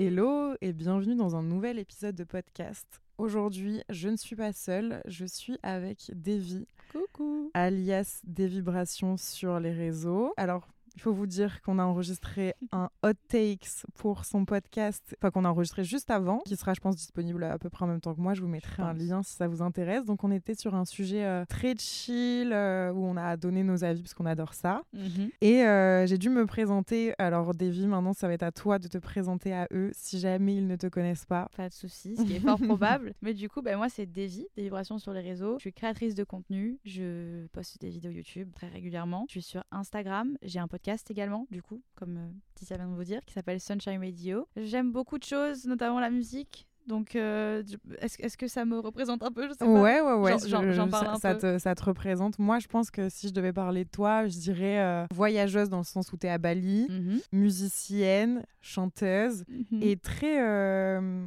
Hello et bienvenue dans un nouvel épisode de podcast. Aujourd'hui, je ne suis pas seule, je suis avec Davy, Coucou. alias des vibrations sur les réseaux. Alors, il faut vous dire qu'on a enregistré un hot takes pour son podcast, enfin qu'on a enregistré juste avant, qui sera, je pense, disponible à peu près en même temps que moi. Je vous mettrai un lien si ça vous intéresse. Donc, on était sur un sujet euh, très chill euh, où on a donné nos avis parce qu'on adore ça. Et euh, j'ai dû me présenter. Alors, Davy, maintenant, ça va être à toi de te présenter à eux si jamais ils ne te connaissent pas. Pas de soucis, ce qui est fort probable. Mais du coup, ben, moi, c'est Davy, des vibrations sur les réseaux. Je suis créatrice de contenu. Je poste des vidéos YouTube très régulièrement. Je suis sur Instagram. J'ai un podcast également, du coup, comme euh, Tissia vient de vous dire, qui s'appelle Sunshine Radio. J'aime beaucoup de choses, notamment la musique. Donc, euh, est-ce que ça me représente un peu? Je sais pas. Ouais, ouais, ouais. Je- j'en parle ça, un ça peu. te, ça te représente. Moi, je pense que si je devais parler de toi, je dirais euh, voyageuse dans le sens où tu es à Bali, Mhm. musicienne, chanteuse Mhm. et très. euh,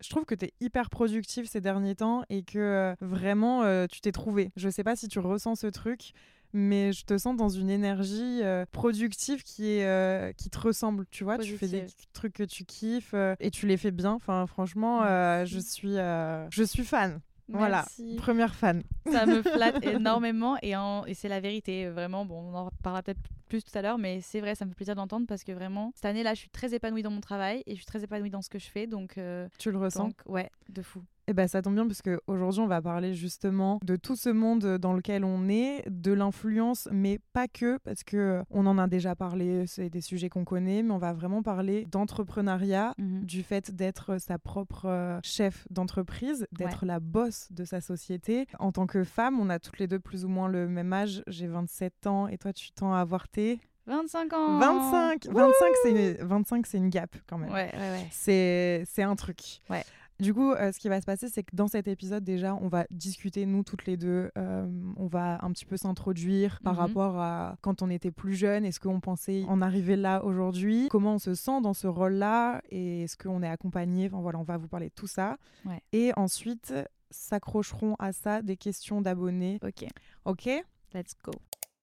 Je trouve que tu es hyper productive ces derniers temps et que vraiment tu t'es trouvé. Je sais pas si tu ressens ce truc, mais je te sens dans une énergie euh, productive qui, est, euh, qui te ressemble. Tu vois, tu fais des trucs que tu kiffes euh, et tu les fais bien. Enfin, franchement, je, suis, je suis fan. Voilà, Merci. première fan. Ça me flatte énormément et, en- et c'est la vérité. Vraiment, bon, on en reparlera peut-être plus tout à l'heure, mais c'est vrai, ça me fait plaisir d'entendre parce que vraiment, cette année-là, je suis très épanouie dans mon travail et je suis très épanouie dans ce que je fais. Donc, euh, Tu le ressens? donc ouais, de fou. Eh ben, ça tombe bien parce qu'aujourd'hui, on va parler justement de tout ce monde dans lequel on est, de l'influence, mais pas que, parce que on en a déjà parlé, c'est des sujets qu'on connaît, mais on va vraiment parler d'entrepreneuriat, Mhm. du fait d'être sa propre euh, chef d'entreprise, d'être la boss de sa société. En tant que femme, on a toutes les deux plus ou moins le même âge. J'ai 27 ans et toi, tu tends à avoir tes 25 ans 25. 25, c'est une, 25, c'est une gap quand même. Ouais, ouais, ouais. C'est c'est un truc. Ouais. Du coup, euh, ce qui va se passer, c'est que dans cet épisode, déjà, on va discuter, nous toutes les deux. euh, on va un petit peu s'introduire par Mhm. rapport à quand on était plus jeune. Est-ce qu'on pensait en arriver là aujourd'hui Comment on se sent dans ce rôle-là Et est-ce qu'on est accompagné Enfin voilà, on va vous parler de tout ça. Ouais. Et ensuite, s'accrocheront à ça des questions d'abonnés. Ok, Ok? Let's go.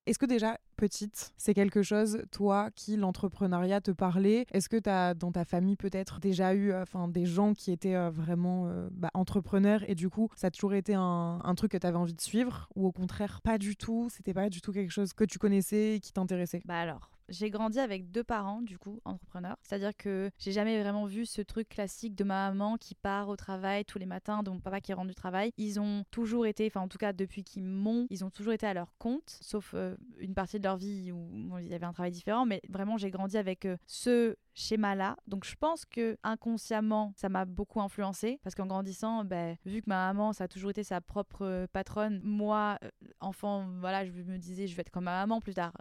Est-ce que déjà, petite, c'est quelque chose, toi, qui l'entrepreneuriat te parlait? Est-ce que tu dans ta famille, peut-être déjà eu euh, enfin, des gens qui étaient euh, vraiment euh, bah, entrepreneurs et du coup, ça a toujours été un, un truc que tu avais envie de suivre? Ou au contraire, pas du tout? C'était pas du tout quelque chose que tu connaissais et qui t'intéressait? Bah alors, j'ai grandi avec deux parents, du coup, entrepreneurs. C'est-à-dire que j'ai jamais vraiment vu ce truc classique de ma maman qui part au travail tous les matins, de mon papa qui rentre du travail. Ils ont toujours été, enfin en tout cas depuis qu'ils m'ont, ils ont toujours été à leur compte, sauf euh, une partie de leur vie où il y avait un travail différent. Mais vraiment, j'ai grandi avec euh, ce schéma-là. Donc je pense que inconsciemment, ça m'a beaucoup influencé parce qu'en grandissant, ben, vu que ma maman, ça a toujours été sa propre euh, patronne, moi, enfant, voilà, je me disais, je vais être comme ma maman plus tard.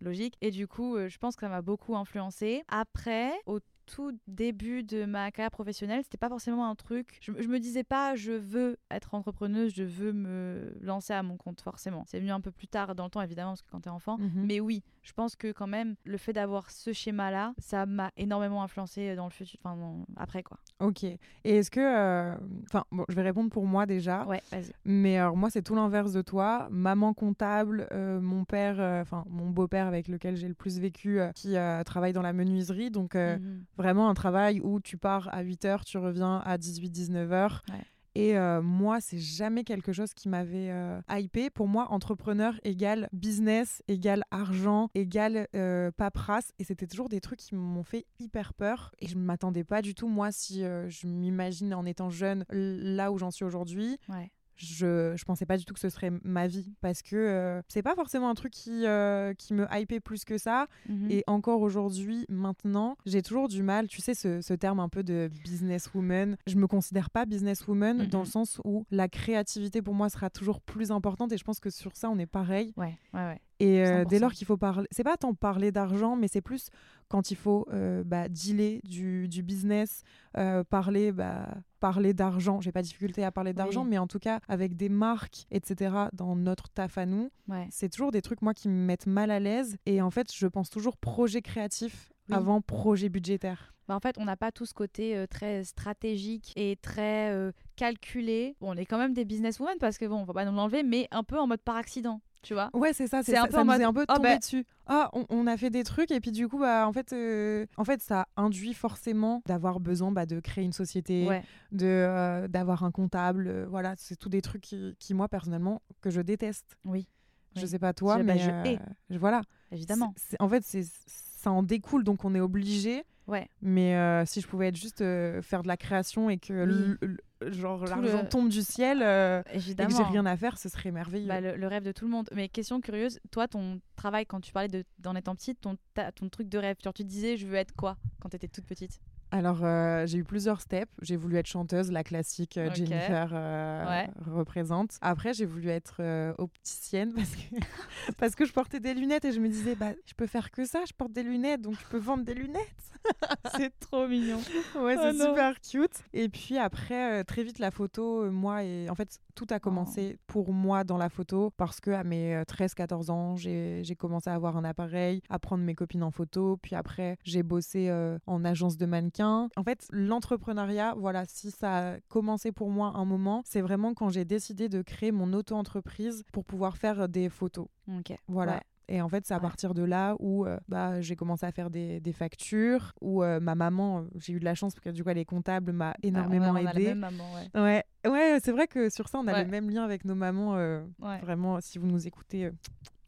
Logique. Et du coup, euh, je pense que ça m'a beaucoup influencé. Après, au tout début de ma carrière professionnelle, c'était pas forcément un truc. Je, je me disais pas, je veux être entrepreneuse, je veux me lancer à mon compte, forcément. C'est venu un peu plus tard dans le temps, évidemment, parce que quand t'es enfant. Mhm. Mais oui, je pense que quand même, le fait d'avoir ce schéma-là, ça m'a énormément influencé dans le futur, enfin, après quoi. Ok. Et est-ce que. euh, Enfin, bon, je vais répondre pour moi déjà. Ouais, vas-y. Mais alors moi, c'est tout l'inverse de toi. Maman comptable, euh, mon père, euh, enfin mon beau-père avec lequel j'ai le plus vécu, euh, qui euh, travaille dans la menuiserie. Donc euh, Mhm. vraiment un travail où tu pars à 8h, tu reviens à 18-19h. Ouais. Et euh, moi, c'est jamais quelque chose qui m'avait euh, hypé. Pour moi, entrepreneur égale business, égale argent, égale euh, paperasse. Et c'était toujours des trucs qui m'ont fait hyper peur. Et je ne m'attendais pas du tout, moi, si euh, je m'imagine en étant jeune, là où j'en suis aujourd'hui. Ouais. Je, je pensais pas du tout que ce serait ma vie parce que euh, c'est pas forcément un truc qui, euh, qui me hypait plus que ça. Mhm. Et encore aujourd'hui, maintenant, j'ai toujours du mal, tu sais, ce, ce terme un peu de businesswoman. Je me considère pas businesswoman dans le Mhm. sens où la créativité pour moi sera toujours plus importante et je pense que sur ça, on est pareil. Ouais, ouais, ouais. Et euh, dès 100%. lors qu'il faut parler, c'est pas tant parler d'argent, mais c'est plus quand il faut euh, bah, dealer du, du business, euh, parler, bah, parler d'argent. J'ai pas de difficulté à parler d'argent, Oui. mais en tout cas avec des marques, etc. Dans notre taf à nous, ouais. c'est toujours des trucs moi qui me mettent mal à l'aise. Et en fait, je pense toujours projet créatif Oui. avant projet budgétaire. Bah, en fait, on n'a pas tout ce côté euh, très stratégique et très euh, calculé. Bon, on est quand même des businesswomen parce que bon, on va pas nous l'enlever, mais un peu en mode par accident, tu vois. Ouais, c'est ça. C'est un ça, peu ça nous est un peu oh, tombé bah- dessus. Ah, on, on a fait des trucs et puis du coup, bah, en fait, euh, en fait, ça induit forcément d'avoir besoin bah, de créer une société, Ouais. de euh, d'avoir un comptable. euh, voilà, c'est tous des trucs qui, qui, moi personnellement que je déteste. Oui, Je Oui. sais pas toi, Je- bah, mais je hais. voilà. évidemment. En fait, c'est ça en découle, donc on est obligé. Ouais. Mais euh, si je pouvais être juste euh, faire de la création et que genre l'argent le- tombe du ciel euh, et que j'ai rien à faire, ce serait merveilleux. Bah, le, le rêve de tout le monde. Mais question curieuse, toi, ton travail, quand tu parlais de- d'en étant petite, ton, ta- ton truc de rêve, genre, tu disais, je veux être quoi quand tu étais toute petite? Alors, euh, j'ai eu plusieurs steps. J'ai voulu être chanteuse, la classique euh. Jennifer euh, Ouais. représente. Après, j'ai voulu être opticienne parce que, parce que je portais des lunettes et je me disais, bah, je peux faire que ça, je porte des lunettes, donc je peux vendre des lunettes. C'est trop mignon. Ouais, Oh c'est non. super cute. Et puis après, très vite, la photo, moi, et en fait, tout a commencé pour moi dans la photo parce que à mes 13-14 ans, j'ai j'ai commencé à avoir un appareil, à prendre mes copines en photo. Puis après, j'ai bossé en agence de mannequin. En fait, l'entrepreneuriat, voilà, si ça a commencé pour moi un moment, c'est vraiment quand j'ai décidé de créer mon auto-entreprise pour pouvoir faire des photos. Ok. Voilà. Ouais. Et en fait, c'est à Ouais. partir de là où euh, bah, j'ai commencé à faire des, des factures, où euh, ma maman, euh, j'ai eu de la chance parce que du coup, elle est comptable, m'a Bah, énormément ouais, on a la aidée. même maman, ouais. Ouais, ouais c'est vrai que sur ça, on a le même lien avec nos mamans. euh, Ouais. Vraiment, si vous nous écoutez,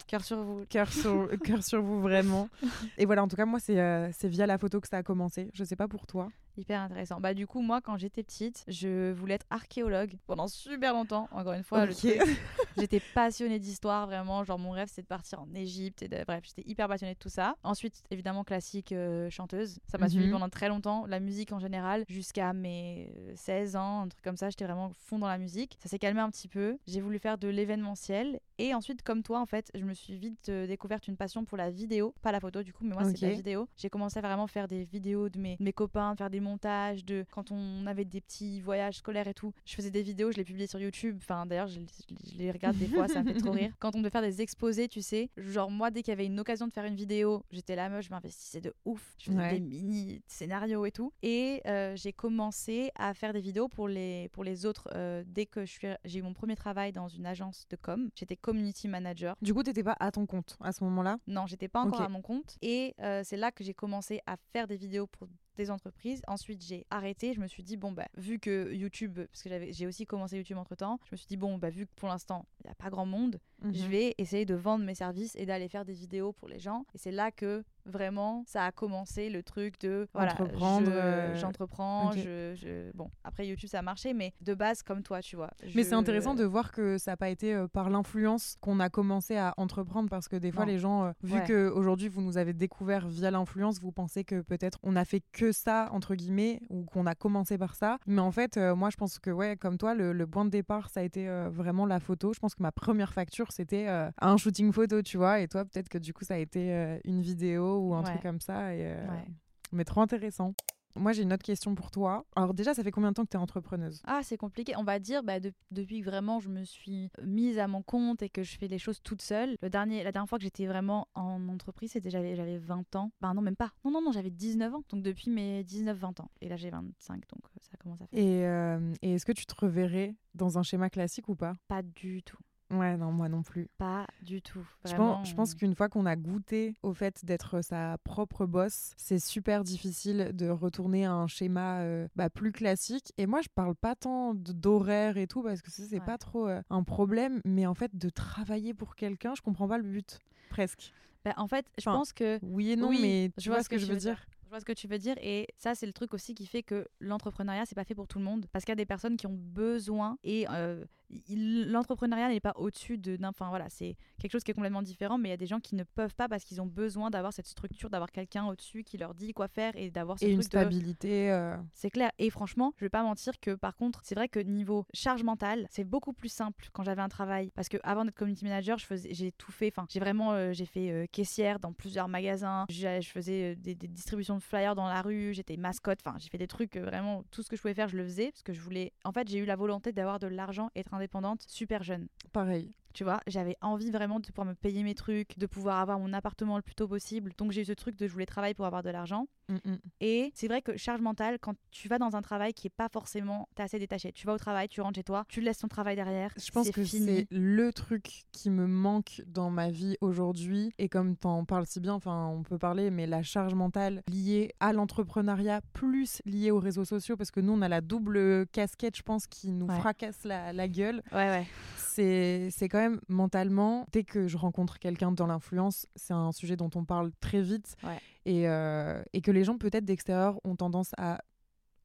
Cœur sur vous. cœur sur, cœur sur vous, vraiment. Et voilà, en tout cas, moi, c'est euh, c'est via la photo que ça a commencé. Je sais pas pour toi. Hyper intéressant. Bah du coup moi quand j'étais petite, je voulais être archéologue pendant super longtemps. Encore une fois, j'étais passionnée d'histoire vraiment. Genre mon rêve c'est de partir en Égypte et de... bref j'étais hyper passionnée de tout ça. Ensuite évidemment classique euh, chanteuse. Ça m'a Mhm. suivi pendant très longtemps. La musique en général jusqu'à mes euh, 16 ans, un truc comme ça. J'étais vraiment fond dans la musique. Ça s'est calmé un petit peu. J'ai voulu faire de l'événementiel et ensuite comme toi en fait, je me suis vite euh, découverte une passion pour la vidéo, pas la photo du coup, mais moi c'est de la vidéo. J'ai commencé à vraiment faire des vidéos de mes, de mes copains, de faire des montages, de quand on avait des petits voyages scolaires et tout. Je faisais des vidéos, je les publiais sur YouTube. Enfin, d'ailleurs, je, je- je les regarde des fois, ça me fait trop rire. Quand on devait faire des exposés, tu sais, genre moi, dès qu'il y avait une occasion de faire une vidéo, j'étais la meuf, je m'investissais de ouf. Je faisais Ouais. des mini scénarios et tout. Et euh, j'ai commencé à faire des vidéos pour les, pour les autres euh, dès que j'ai eu mon premier travail dans une agence de com. J'étais community manager. Du coup, t'étais pas à ton compte à ce moment-là? Non, j'étais pas encore à mon compte. Et euh, c'est là que j'ai commencé à faire des vidéos pour des entreprises. Ensuite, j'ai arrêté. Je me suis dit, bon, bah, vu que YouTube, parce que j'avais, j'ai aussi commencé YouTube entre temps, je me suis dit, bon, bah, vu que pour l'instant, il n'y a pas grand monde, je Mhm. vais essayer de vendre mes services et d'aller faire des vidéos pour les gens. Et c'est là que vraiment ça a commencé le truc de voilà, je- euh, j'entreprends, je, je- bon après YouTube ça a marché, mais de base comme toi, tu vois. Mais c'est intéressant de voir que ça n'a pas été euh, par l'influence qu'on a commencé à entreprendre parce que des fois Non. les gens, euh, vu Ouais. que aujourd'hui vous nous avez découvert via l'influence, vous pensez que peut-être on a fait que ça entre guillemets ou qu'on a commencé par ça. Mais en fait, euh, moi je pense que ouais, comme toi, le, le point de départ ça a été euh, vraiment la photo. Je pense que ma première facture c'était un shooting photo, tu vois, et toi peut-être que du coup ça a été une vidéo ou un Ouais. truc comme ça. Et, euh, Ouais. Mais trop intéressant. Moi j'ai une autre question pour toi. Alors déjà, ça fait combien de temps que tu es entrepreneuse? Ah, c'est compliqué. On va dire, bah, de- depuis que vraiment je me suis mise à mon compte et que je fais les choses toute seule. Le dernier, la dernière fois que j'étais vraiment en entreprise, c'était j'avais, j'avais 20 ans. Bah non, même pas. Non, non, non, j'avais 19 ans. Donc depuis mes 19-20 ans. Et là, j'ai 25, donc euh, ça commence à faire. Et, euh, et est-ce que tu te reverrais dans un schéma classique ou pas? Pas du tout. Ouais, non, moi non plus. Pas du tout. Je pense, je pense qu'une fois qu'on a goûté au fait d'être sa propre boss, c'est super difficile de retourner à un schéma euh, bah, plus classique. Et moi, je parle pas tant d'horaire et tout, parce que ça, c'est Ouais. pas trop euh, un problème, mais en fait, de travailler pour quelqu'un, je comprends pas le but, presque. Bah, en fait, je Enfin, pense que Oui et non, Oui, mais tu je vois, ce que, je veux dire. Je vois ce que tu veux dire et ça c'est le truc aussi qui fait que l'entrepreneuriat c'est pas fait pour tout le monde parce qu'il y a des personnes qui ont besoin et euh, l'entrepreneuriat n'est pas au-dessus de. Enfin voilà, c'est quelque chose qui est complètement différent, mais il y a des gens qui ne peuvent pas parce qu'ils ont besoin d'avoir cette structure, d'avoir quelqu'un au-dessus qui leur dit quoi faire et d'avoir ce Et une de. stabilité. euh, C'est clair. Et franchement, je vais pas mentir que par contre, c'est vrai que niveau charge mentale, c'est beaucoup plus simple quand j'avais un travail. Parce que avant d'être community manager, je faisais, j'ai tout fait. Enfin, j'ai vraiment, euh, j'ai fait euh, caissière dans plusieurs magasins. J'ai- Je faisais des, des distributions de flyers dans la rue. J'étais mascotte. Enfin, j'ai fait des trucs vraiment tout ce que je pouvais faire, je le faisais parce que je voulais. En fait, j'ai eu la volonté d'avoir de l'argent, être indépendante, super jeune. pareil. Tu vois, j'avais envie vraiment de pouvoir me payer mes trucs, de pouvoir avoir mon appartement le plus tôt possible. Donc j'ai eu ce truc de je voulais travailler pour avoir de l'argent. Mm, mm. Et c'est vrai que charge mentale, quand tu vas dans un travail qui est pas forcément, t'es assez détaché. Tu vas au travail, tu rentres chez toi, tu laisses ton travail derrière. Je pense que c'est le truc qui me manque dans ma vie aujourd'hui. Et comme tu en parles si bien, enfin, on peut parler, mais la charge mentale liée à l'entrepreneuriat, plus liée aux réseaux sociaux, parce que nous, on a la double casquette, je pense, qui nous Ouais. fracasse la, la gueule. Ouais, ouais. C'est c'est quand même mentalement, dès que je rencontre quelqu'un dans l'influence, c'est un sujet dont on parle très vite. Ouais. Et, euh, et que les gens, peut-être d'extérieur, ont tendance à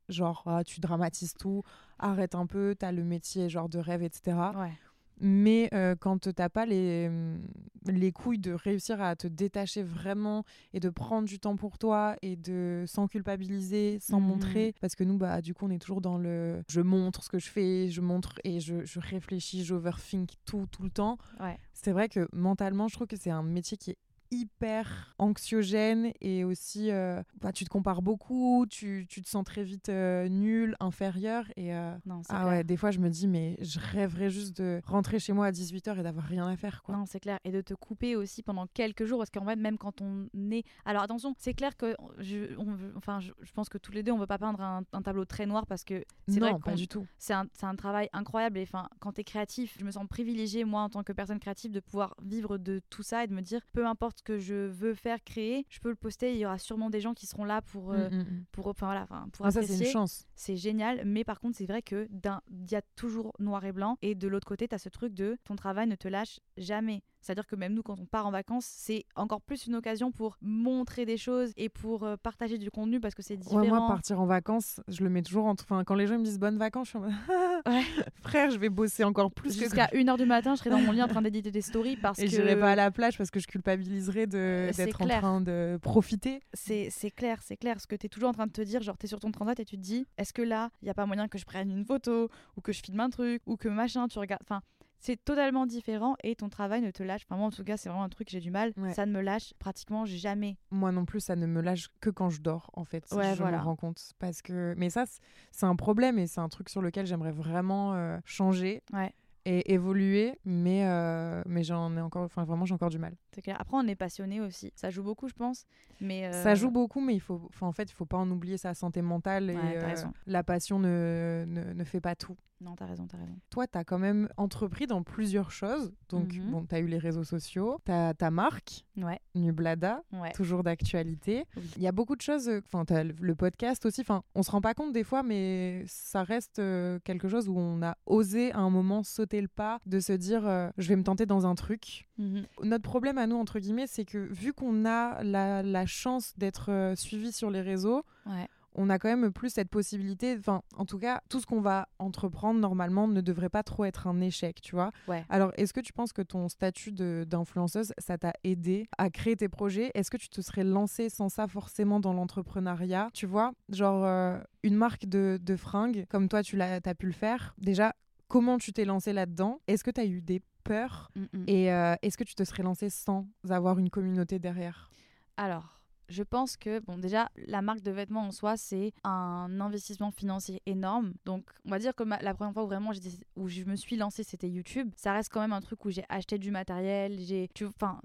genre, ah, tu dramatises tout, arrête un peu, t'as le métier genre de rêve, etc. Ouais. Mais euh, quand t'as pas les, hum, les couilles de réussir à te détacher vraiment et de prendre du temps pour toi et de sans culpabiliser, sans Mhm. montrer, parce que nous, bah, du coup, on est toujours dans le je montre ce que je fais, je montre et je, je réfléchis, j'overthink tout, tout le temps. Ouais. C'est vrai que mentalement, je trouve que c'est un métier qui est hyper anxiogène et aussi euh, bah, tu te compares beaucoup, tu, tu te sens très vite euh, nul, inférieur et euh, Non, ah clair. ouais, des fois je me dis mais je rêverais juste de rentrer chez moi à 18h et d'avoir rien à faire quoi. Non, c'est clair. Et de te couper aussi pendant quelques jours. Parce qu'en fait, même quand on est. Alors attention, c'est clair que je, on enfin, je, je pense que tous les deux, on veut pas peindre un, un tableau très noir parce que c'est vrai pas du tout. c'est un, un travail incroyable. Et enfin, quand tu es créatif, je me sens privilégiée, moi, en tant que personne créative, de pouvoir vivre de tout ça et de me dire, peu importe que je veux faire, créer, je peux le poster. Il y aura sûrement des gens qui seront là pour. euh, Mm, mm, mm. pour, enfin, voilà, enfin, pour Ah, ça c'est apprécier. une chance. c'est génial, mais par contre, c'est vrai que d'un, il y a toujours noir et blanc, et de l'autre côté, tu as ce truc de ton travail ne te lâche jamais. C'est-à-dire que même nous, quand on part en vacances, c'est encore plus une occasion pour montrer des choses et pour euh, partager du contenu parce que c'est différent. Ouais, moi partir en vacances, je le mets toujours entre enfin quand les gens me disent bonnes vacances, je suis en mode Ouais. frère, je vais bosser encore plus que Jusqu'à 1h du matin, je serai dans mon lit en train d'éditer des stories parce et que j'irai pas à la plage parce que je culpabiliserais de Euh, d'être en train de profiter. c'est clair, c'est clair. Ce que tu es toujours en train de te dire, genre tu es sur ton transat et tu te dis, est-ce que là, il y a pas moyen que je prenne une photo ou que je filme un truc ou que machin, tu regardes. Enfin, c'est totalement différent et ton travail ne te lâche. Enfin, moi, en tout cas, c'est vraiment un truc que j'ai du mal. Ouais. Ça ne me lâche pratiquement jamais. Moi non plus, ça ne me lâche que quand je dors, en fait. Ouais, je voilà. me rends compte. Parce que... Mais ça, c'est un problème et c'est un truc sur lequel j'aimerais vraiment euh, changer Ouais. et évoluer. Mais, euh, mais j'en ai encore... Enfin, vraiment, j'ai encore du mal. C'est clair. Après, on est passionné aussi. Ça joue beaucoup, je pense. Mais euh, Ça joue beaucoup, mais il faut... En fait, il faut pas en oublier sa santé mentale. Et Ouais, euh, la passion ne, ne, ne fait pas tout. Non, t'as raison, t'as raison. Toi, tu as quand même entrepris dans plusieurs choses. Donc, Mhm. bon, tu as eu les réseaux sociaux, tu as ta marque, Ouais, Nublada, ouais. toujours d'actualité. Oui. Il y a beaucoup de choses. euh, Enfin, t'as le podcast aussi. Enfin, on se rend pas compte des fois, mais ça reste euh, quelque chose où on a osé à un moment sauter le pas de se dire, euh, je vais me tenter dans un truc. Mhm. Notre problème à nous, entre guillemets, c'est que vu qu'on a la, la chance d'être euh, suivi sur les réseaux, Ouais. On a quand même plus cette possibilité. Enfin, en tout cas, tout ce qu'on va entreprendre normalement ne devrait pas trop être un échec, tu vois. Ouais. Alors, est-ce que tu penses que ton statut d'influenceuse, ça t'a aidé à créer tes projets? Est-ce que tu te serais lancée sans ça forcément dans l'entrepreneuriat? Tu vois, genre euh, une marque de, de fringues, comme toi, tu l'as, as pu le faire. Déjà, comment tu t'es lancée là-dedans? Est-ce que tu as eu des peurs? Mhm. Et euh, est-ce que tu te serais lancée sans avoir une communauté derrière? Alors, je pense que, bon, déjà, la marque de vêtements en soi, c'est un investissement financier énorme. Donc, on va dire que la première fois où vraiment où je me suis lancée, c'était YouTube. Ça reste quand même un truc où j'ai acheté du matériel. J'ai, enfin,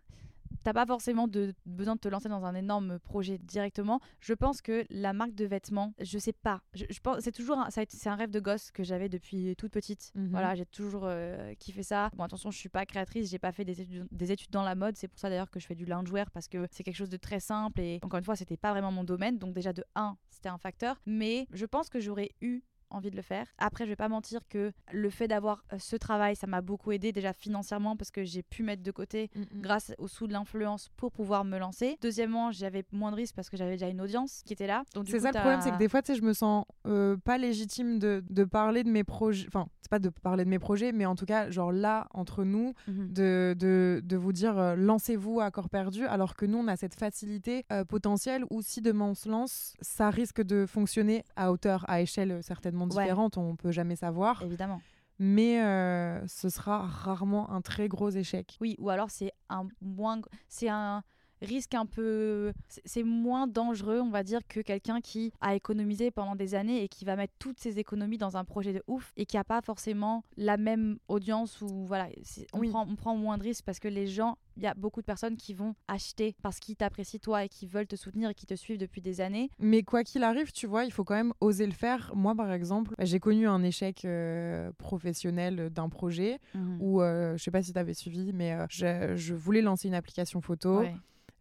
t'as pas forcément de, besoin de te lancer dans un énorme projet directement. Je pense que la marque de vêtements, je sais pas. Je, je pense, c'est toujours, un, c'est un rêve de gosse que j'avais depuis toute petite. Mhm. Voilà, j'ai toujours euh, kiffé ça. Bon, attention, je suis pas créatrice, j'ai pas fait des études, des études dans la mode. C'est pour ça d'ailleurs que je fais du loungewear parce que c'est quelque chose de très simple et encore une fois, c'était pas vraiment mon domaine. Donc déjà de 1, c'était un facteur. Mais je pense que j'aurais eu envie de le faire. Après, je vais pas mentir que le fait d'avoir euh, ce travail, ça m'a beaucoup aidé déjà financièrement parce que j'ai pu mettre de côté Mm, mm. grâce au sous de l'influence pour pouvoir me lancer. Deuxièmement, j'avais moins de risques parce que j'avais déjà une audience qui était là. C'est ça le problème, c'est que des fois, tu sais, je me sens euh, pas légitime de, de parler de mes projets. Enfin, c'est pas de parler de mes projets, mais en tout cas, genre là, entre nous, Mhm. de, de, de vous dire euh, lancez-vous à corps perdu, alors que nous, on a cette facilité euh, potentielle où si demain on se lance, ça risque de fonctionner à hauteur, à échelle certainement Ouais. on peut jamais savoir, Évidemment. mais euh, ce sera rarement un très gros échec. Oui, ou alors c'est un moins, c'est un risque un peu, c'est- moins dangereux, on va dire, que quelqu'un qui a économisé pendant des années et qui va mettre toutes ses économies dans un projet de ouf et qui a pas forcément la même audience ou voilà, on Oui. prend on prend moins de risques parce que les gens, il y a beaucoup de personnes qui vont acheter parce qu'ils t'apprécient toi et qui veulent te soutenir et qui te suivent depuis des années. Mais quoi qu'il arrive, tu vois, il faut quand même oser le faire. Moi, par exemple, bah, j'ai connu un échec euh, professionnel d'un projet où, euh, je sais pas si tu avais suivi, mais euh, je, je voulais lancer une application photo. Ouais.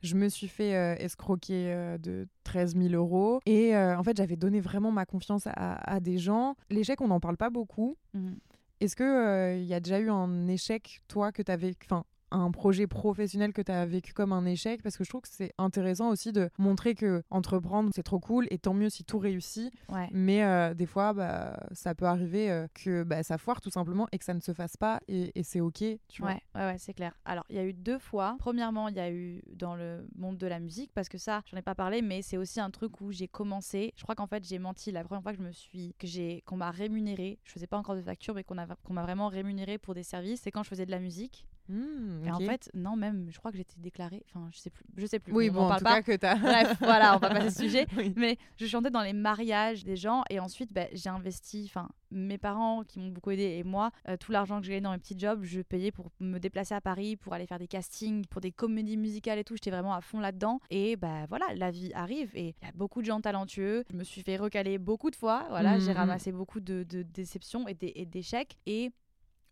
Je me suis fait euh, escroquer euh, de 13 000 euros. Et euh, en fait, j'avais donné vraiment ma confiance à, à des gens. L'échec, on n'en parle pas beaucoup. Mhm. Est-ce qu'il y a déjà eu un échec, toi, que tu avais. Enfin, un projet professionnel que tu as vécu comme un échec parce que je trouve que c'est intéressant aussi de montrer que entreprendre c'est trop cool et tant mieux si tout réussit Ouais. mais euh, des fois bah, ça peut arriver euh, que bah, ça foire tout simplement et que ça ne se fasse pas et, et c'est ok tu vois Ouais, ouais, ouais, c'est clair. Alors, il y a eu deux fois. Premièrement, il y a eu dans le monde de la musique, parce que ça, j'en ai pas parlé, mais c'est aussi un truc où j'ai commencé. Je crois qu'en fait, j'ai menti la première fois que je me suis, que j'ai, qu'on m'a rémunéré. Je faisais pas encore de facture, mais qu'on a, qu'on m'a vraiment rémunéré pour des services. C'est quand je faisais de la musique. Hmm, Et en fait, non, même, je crois que j'étais déclarée. Enfin, je sais plus. Je sais plus. oui on bon en en tout pas. cas que t'as Bref, voilà, on va passer ce sujet. Oui. Mais je chantais dans les mariages des gens et ensuite bah, j'ai investi, enfin mes parents qui m'ont beaucoup aidé et moi, euh, tout l'argent que j'ai gagné dans mes petits jobs, je payais pour me déplacer à Paris, pour aller faire des castings, pour des comédies musicales et tout. J'étais vraiment à fond là-dedans. Et bah voilà, la vie arrive et il y a beaucoup de gens talentueux. Je me suis fait recaler beaucoup de fois. Voilà, j'ai Mhm. ramassé beaucoup de, de déceptions et d'é- et d'échecs. Et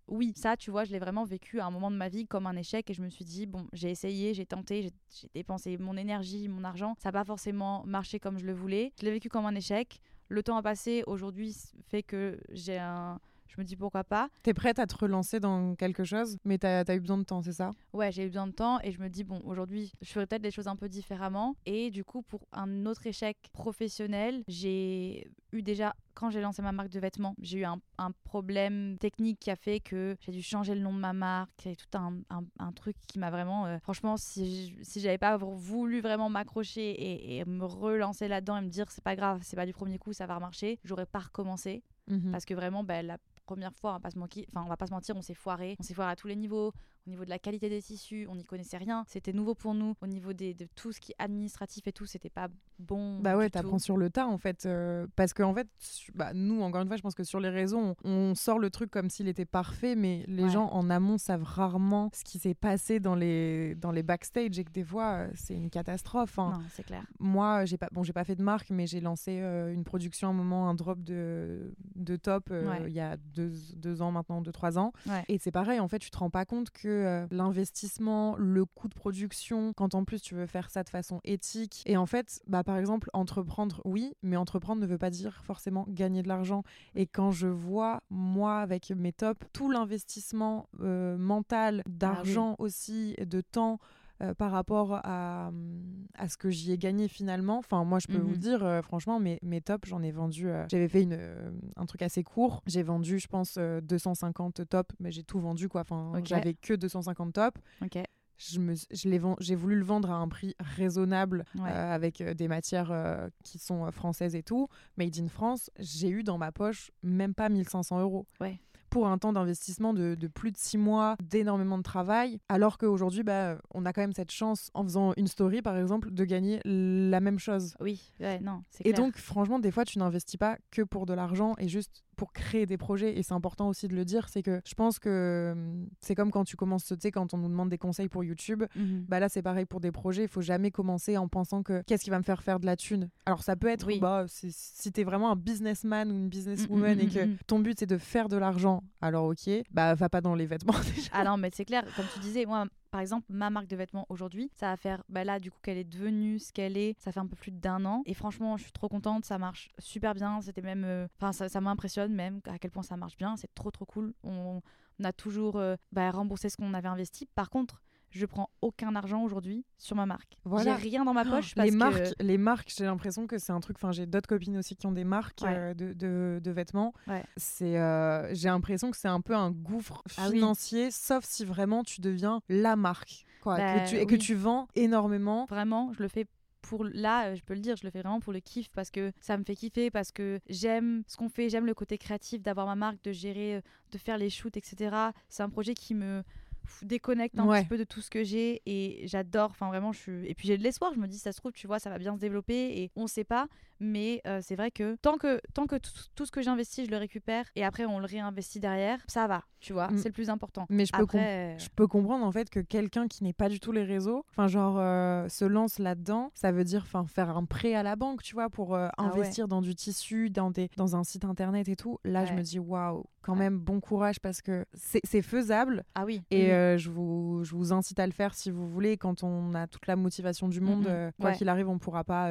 oui, ça, tu vois, je l'ai vraiment vécu à un moment de ma vie comme un échec et je me suis dit, bon, j'ai essayé, j'ai tenté, j'ai- dépensé mon énergie, mon argent, ça n'a pas forcément marché comme je le voulais. Je l'ai vécu comme un échec. Le temps a passé, aujourd'hui, fait que j'ai un. Je me dis pourquoi pas. t'es prête à te relancer dans quelque chose mais t'as as eu besoin de temps c'est ça? Ouais, j'ai eu besoin de temps et je me dis, bon, aujourd'hui, je ferai peut-être les choses un peu différemment. Et du coup, pour un autre échec professionnel, j'ai eu déjà, quand j'ai lancé ma marque de vêtements, j'ai eu un, un problème technique qui a fait que j'ai dû changer le nom de ma marque. C'est tout un, un- un truc qui m'a vraiment. euh, franchement, si, j'avais pas voulu vraiment m'accrocher et, et me relancer là-dedans et me dire, c'est pas grave, c'est pas du premier coup, ça va remarcher, j'aurais pas recommencé. Mhm. Parce que vraiment, bah, la première fois, on va pas se va pas mentir, on s'est foiré. On s'est foiré à tous les niveaux. Au niveau de la qualité des tissus, on n'y connaissait rien. C'était nouveau pour nous. Au niveau des, de tout ce qui est administratif et tout, c'était pas bon. Bah ouais, t'apprends sur le tas en fait. euh, parce que en fait, bah, nous, encore une fois, je pense que sur les réseaux, on, on sort le truc comme s'il était parfait, mais les Ouais. gens en amont savent rarement ce qui s'est passé dans les, dans les backstage et que des fois, euh, c'est une catastrophe. hein. Non, c'est clair. Moi, j'ai pas, bon, j'ai pas fait de marque, mais j'ai lancé euh, une production à un moment, un drop de, de top euh, Ouais. il y a deux, deux ans maintenant, deux, trois ans. Ouais. Et c'est pareil, en fait, tu te rends pas compte que euh, l'investissement, le coût de production, quand en plus tu veux faire ça de façon éthique, et en fait, bah, par exemple, entreprendre, oui, mais entreprendre ne veut pas dire forcément gagner de l'argent. Et quand je vois, moi, avec mes tops, tout l'investissement euh, mental, d'argent aussi, de temps, euh, par rapport à, hum, à ce que j'y ai gagné finalement. Enfin, moi, je peux vous Mhm. dire, euh, franchement, mes, mes tops, j'en ai vendu. euh, J'avais fait une, un truc assez court. J'ai vendu, je pense, euh, 250 tops, mais j'ai tout vendu, quoi. Enfin, j'avais que 250 tops. Ok. Je me, j'ai voulu le vendre à un prix raisonnable Ouais. euh, avec des matières euh, qui sont françaises et tout. Made in France, j'ai eu dans ma poche même pas 1500 euros. Ouais. Pour un temps d'investissement de, de plus de six mois, d'énormément de travail, alors qu'aujourd'hui, bah, on a quand même cette chance, en faisant une story par exemple, de gagner la même chose. Oui, ouais, non, c'est Et clair. donc, franchement, des fois, tu n'investis pas que pour de l'argent et juste pour créer des projets. Et c'est important aussi de le dire, c'est que je pense que hum, c'est comme quand tu commences, tu sais, quand on nous demande des conseils pour YouTube. Mhm. Bah là, c'est pareil pour des projets. Il faut jamais commencer en pensant que qu'est-ce qui va me faire faire de la thune? Alors, ça peut être, Oui. bah, si t'es vraiment un businessman ou une businesswoman Mm, mm, et mm, que ton but c'est de faire de l'argent, alors ok, bah va pas dans les vêtements déjà. Ah non, mais c'est clair, comme tu disais, moi, par exemple, ma marque de vêtements aujourd'hui, ça va faire, bah là, du coup, qu'elle est devenue ce qu'elle est, ça fait un peu plus d'un an. Et franchement, je suis trop contente, ça marche super bien. C'était même, euh, enfin, ça, m'impressionne même à quel point ça marche bien. C'est trop, trop cool. On, a toujours euh, bah, remboursé ce qu'on avait investi. Par contre, je prends aucun argent aujourd'hui sur ma marque. Voilà. J'ai rien dans ma oh, poche. les, marques, les marques, j'ai l'impression que c'est un truc. Enfin, j'ai d'autres copines aussi qui ont des marques euh, de, de, vêtements. C'est, euh, j'ai l'impression que c'est un peu un gouffre ah financier, sauf si vraiment tu deviens la marque, quoi, bah et que tu vends énormément. Vraiment, je le fais pour là, euh, je peux le dire, je le fais vraiment pour le kiff parce que ça me fait kiffer, parce que j'aime ce qu'on fait, j'aime le côté créatif d'avoir ma marque, de gérer, de faire les shoots, etc. C'est un projet qui me déconnecte un petit peu de tout ce que j'ai et j'adore enfin vraiment je suis et puis j'ai de l'espoir je me dis ça se trouve tu vois ça va bien se développer et on sait pas mais euh, c'est vrai que tant que tant que tout ce que j'investis je le récupère et après on le réinvestit derrière ça va tu vois mm. c'est le plus important. Mais je peux, je peux comprendre en fait que quelqu'un qui n'est pas du tout les réseaux enfin genre euh, se lance là dedans ça veut dire enfin faire un prêt à la banque tu vois pour euh, ah investir dans du tissu dans des dans un site internet et tout. Là je me dis waouh quand même bon courage parce que c'est faisable ah oui. et je vous je vous incite à le faire si vous voulez. Quand on a toute la motivation du monde quoi qu'il arrive on pourra pas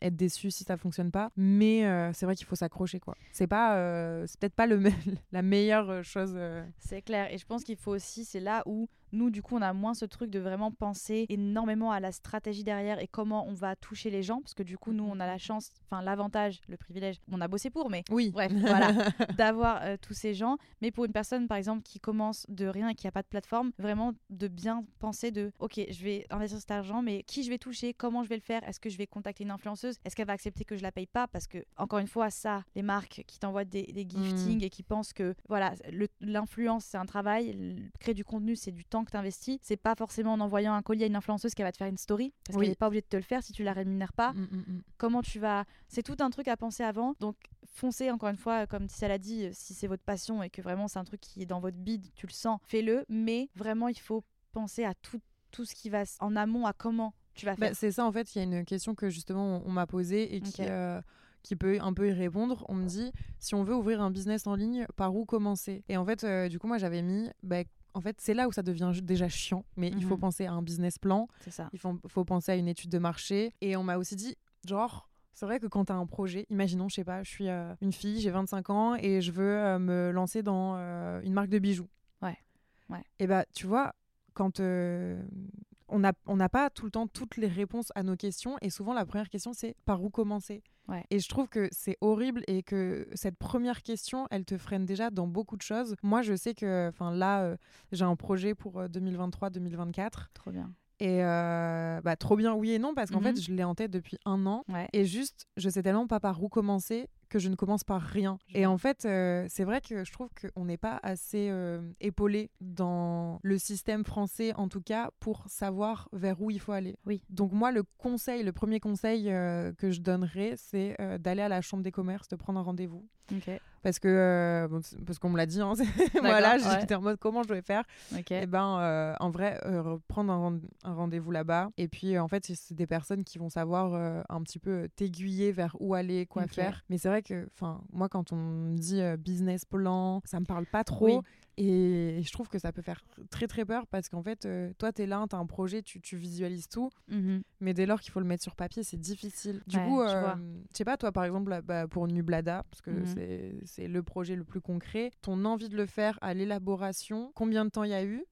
être déçu si ça fonctionne pas. Mais euh, c'est vrai qu'il faut s'accrocher, quoi. C'est pas, euh, c'est peut-être pas le la meilleure euh, chose. C'est clair. Et je pense qu'il faut aussi, c'est là où nous, du coup, on a moins ce truc de vraiment penser énormément à la stratégie derrière et comment on va toucher les gens. Parce que du coup, nous, on a la chance, enfin, l'avantage, le privilège, on a bossé pour, mais oui. bref, voilà, d'avoir euh, tous ces gens. Mais pour une personne, par exemple, qui commence de rien et qui n'a pas de plateforme, vraiment de bien penser de, OK, je vais investir cet argent, mais qui je vais toucher, comment je vais le faire, est-ce que je vais contacter une influenceuse, est-ce qu'elle va accepter que je la paye pas? Parce que, encore une fois, ça, les marques qui t'envoient des, des giftings mmh. et qui pensent que, voilà, l'influence, c'est un travail, créer du contenu, c'est du temps que tu investis, c'est pas forcément en envoyant un colis à une influenceuse qu'elle va te faire une story, parce qu'elle n'est pas obligée de te le faire si tu la rémunères pas. Mm, mm, mm. Comment tu vas. C'est tout un truc à penser avant. Donc, foncez, encore une fois, comme Tissa l'a dit, si c'est votre passion et que vraiment c'est un truc qui est dans votre bide, tu le sens, fais-le. Mais vraiment, il faut penser à tout, tout ce qui va en amont, à comment tu vas bah, faire. c'est ça, en fait, il y a une question que justement on, m'a posée et qui. Euh, qui peut un peu y répondre. On me dit, si on veut ouvrir un business en ligne, par où commencer? Et en fait, euh, du coup, moi, j'avais mis, bah, en fait, c'est là où ça devient déjà chiant. Mais il faut mhm. penser à un business plan. C'est ça. Il faut, faut, penser à une étude de marché. Et on m'a aussi dit, genre, c'est vrai que quand tu as un projet, imaginons, je sais pas, je suis euh, une fille, j'ai 25 ans et je veux euh, me lancer dans euh, une marque de bijoux. Ouais. ouais. Et bah, tu vois, quand on n'a on pas tout le temps toutes les réponses à nos questions et souvent la première question c'est par où commencer? Et je trouve que c'est horrible et que cette première question, elle te freine déjà dans beaucoup de choses. Moi, je sais que enfin là, euh, j'ai un projet pour 2023-2024. Euh, trop bien. Et euh, bah, trop bien, oui et non, parce qu'en fait, mhm. je l'ai en tête depuis un an. Et juste, je sais tellement pas par où commencer que je ne commence par rien. Et en fait, euh, c'est vrai que je trouve qu'on n'est pas assez euh, épaulé dans le système français, en tout cas, pour savoir vers où il faut aller. Oui. Donc moi, le conseil, le premier conseil que je donnerais, c'est d'aller à la chambre des commerces, de prendre un rendez-vous. Parce que, parce qu'on me l'a dit, hein, voilà, j'étais en mode comment je dois faire? Et eh ben, en vrai, prendre un, un rendez-vous là-bas. Et puis, en fait, c'est des personnes qui vont savoir un petit peu t'aiguiller vers où aller, quoi faire. Mais c'est vrai que, enfin, moi, quand on me dit euh, business plan, ça me parle pas trop. Et je trouve que ça peut faire très très peur parce qu'en fait, euh, toi, tu es là, tu as un projet, tu, tu visualises tout. Mmh mais dès lors qu'il faut le mettre sur papier, c'est difficile. Du coup, euh, je sais pas, toi, par exemple, bah, pour Nublada, parce que mmh c'est le projet le plus concret, ton envie de le faire à l'élaboration, combien de temps il y a eu?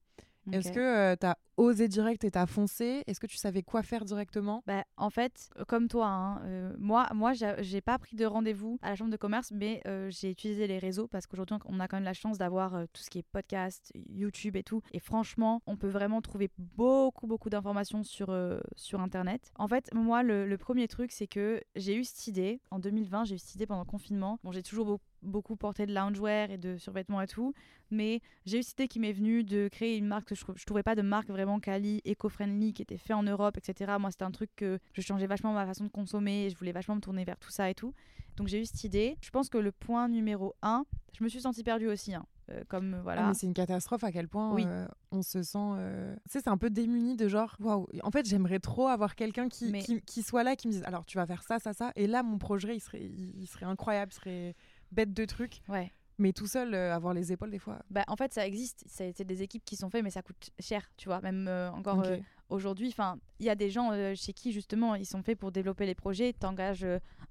Est-ce que tu as osé direct et t'as foncé Est-ce que tu savais quoi faire directement? Bah, En fait, euh, comme toi, hein, euh, moi, moi j'ai pas pris de rendez-vous à la chambre de commerce, mais euh, j'ai utilisé les réseaux parce qu'aujourd'hui, on a quand même la chance d'avoir tout ce qui est podcast, YouTube et tout. Et franchement, on peut vraiment trouver beaucoup, beaucoup d'informations sur, sur Internet. En fait, moi, le, premier truc, c'est que j'ai eu cette idée. En 2020, j'ai eu cette idée pendant le confinement. Bon, j'ai toujours beaucoup porté de loungewear et de survêtements et tout, mais j'ai eu cette idée qui m'est venue de créer une marque que je, je trouvais pas de marque vraiment vraiment quali, éco-friendly, qui était fait en Europe, etc. Moi, c'était un truc que je changeais vachement ma façon de consommer et je voulais vachement me tourner vers tout ça et tout. Donc j'ai eu cette idée. Je pense que le point numéro un, je me suis sentie perdue aussi. Hein. Euh, comme voilà. Ah, c'est une catastrophe à quel point oui. Euh, on se sent. Euh, tu sais, c'est un peu démuni de genre, waouh. En fait, j'aimerais trop avoir quelqu'un qui, qui, qui, soit là, qui me dise, alors tu vas faire ça, ça, ça. Et là, mon projet, il serait, il, serait incroyable, il serait bête de trucs. Ouais. Mais tout seul, euh, avoir les épaules des fois. Bah, en fait, ça existe. C'est des équipes qui sont faites, mais ça coûte cher, tu vois. Même euh, encore euh, aujourd'hui, enfin, il y a des gens chez qui justement ils sont faits pour développer les projets. T'engages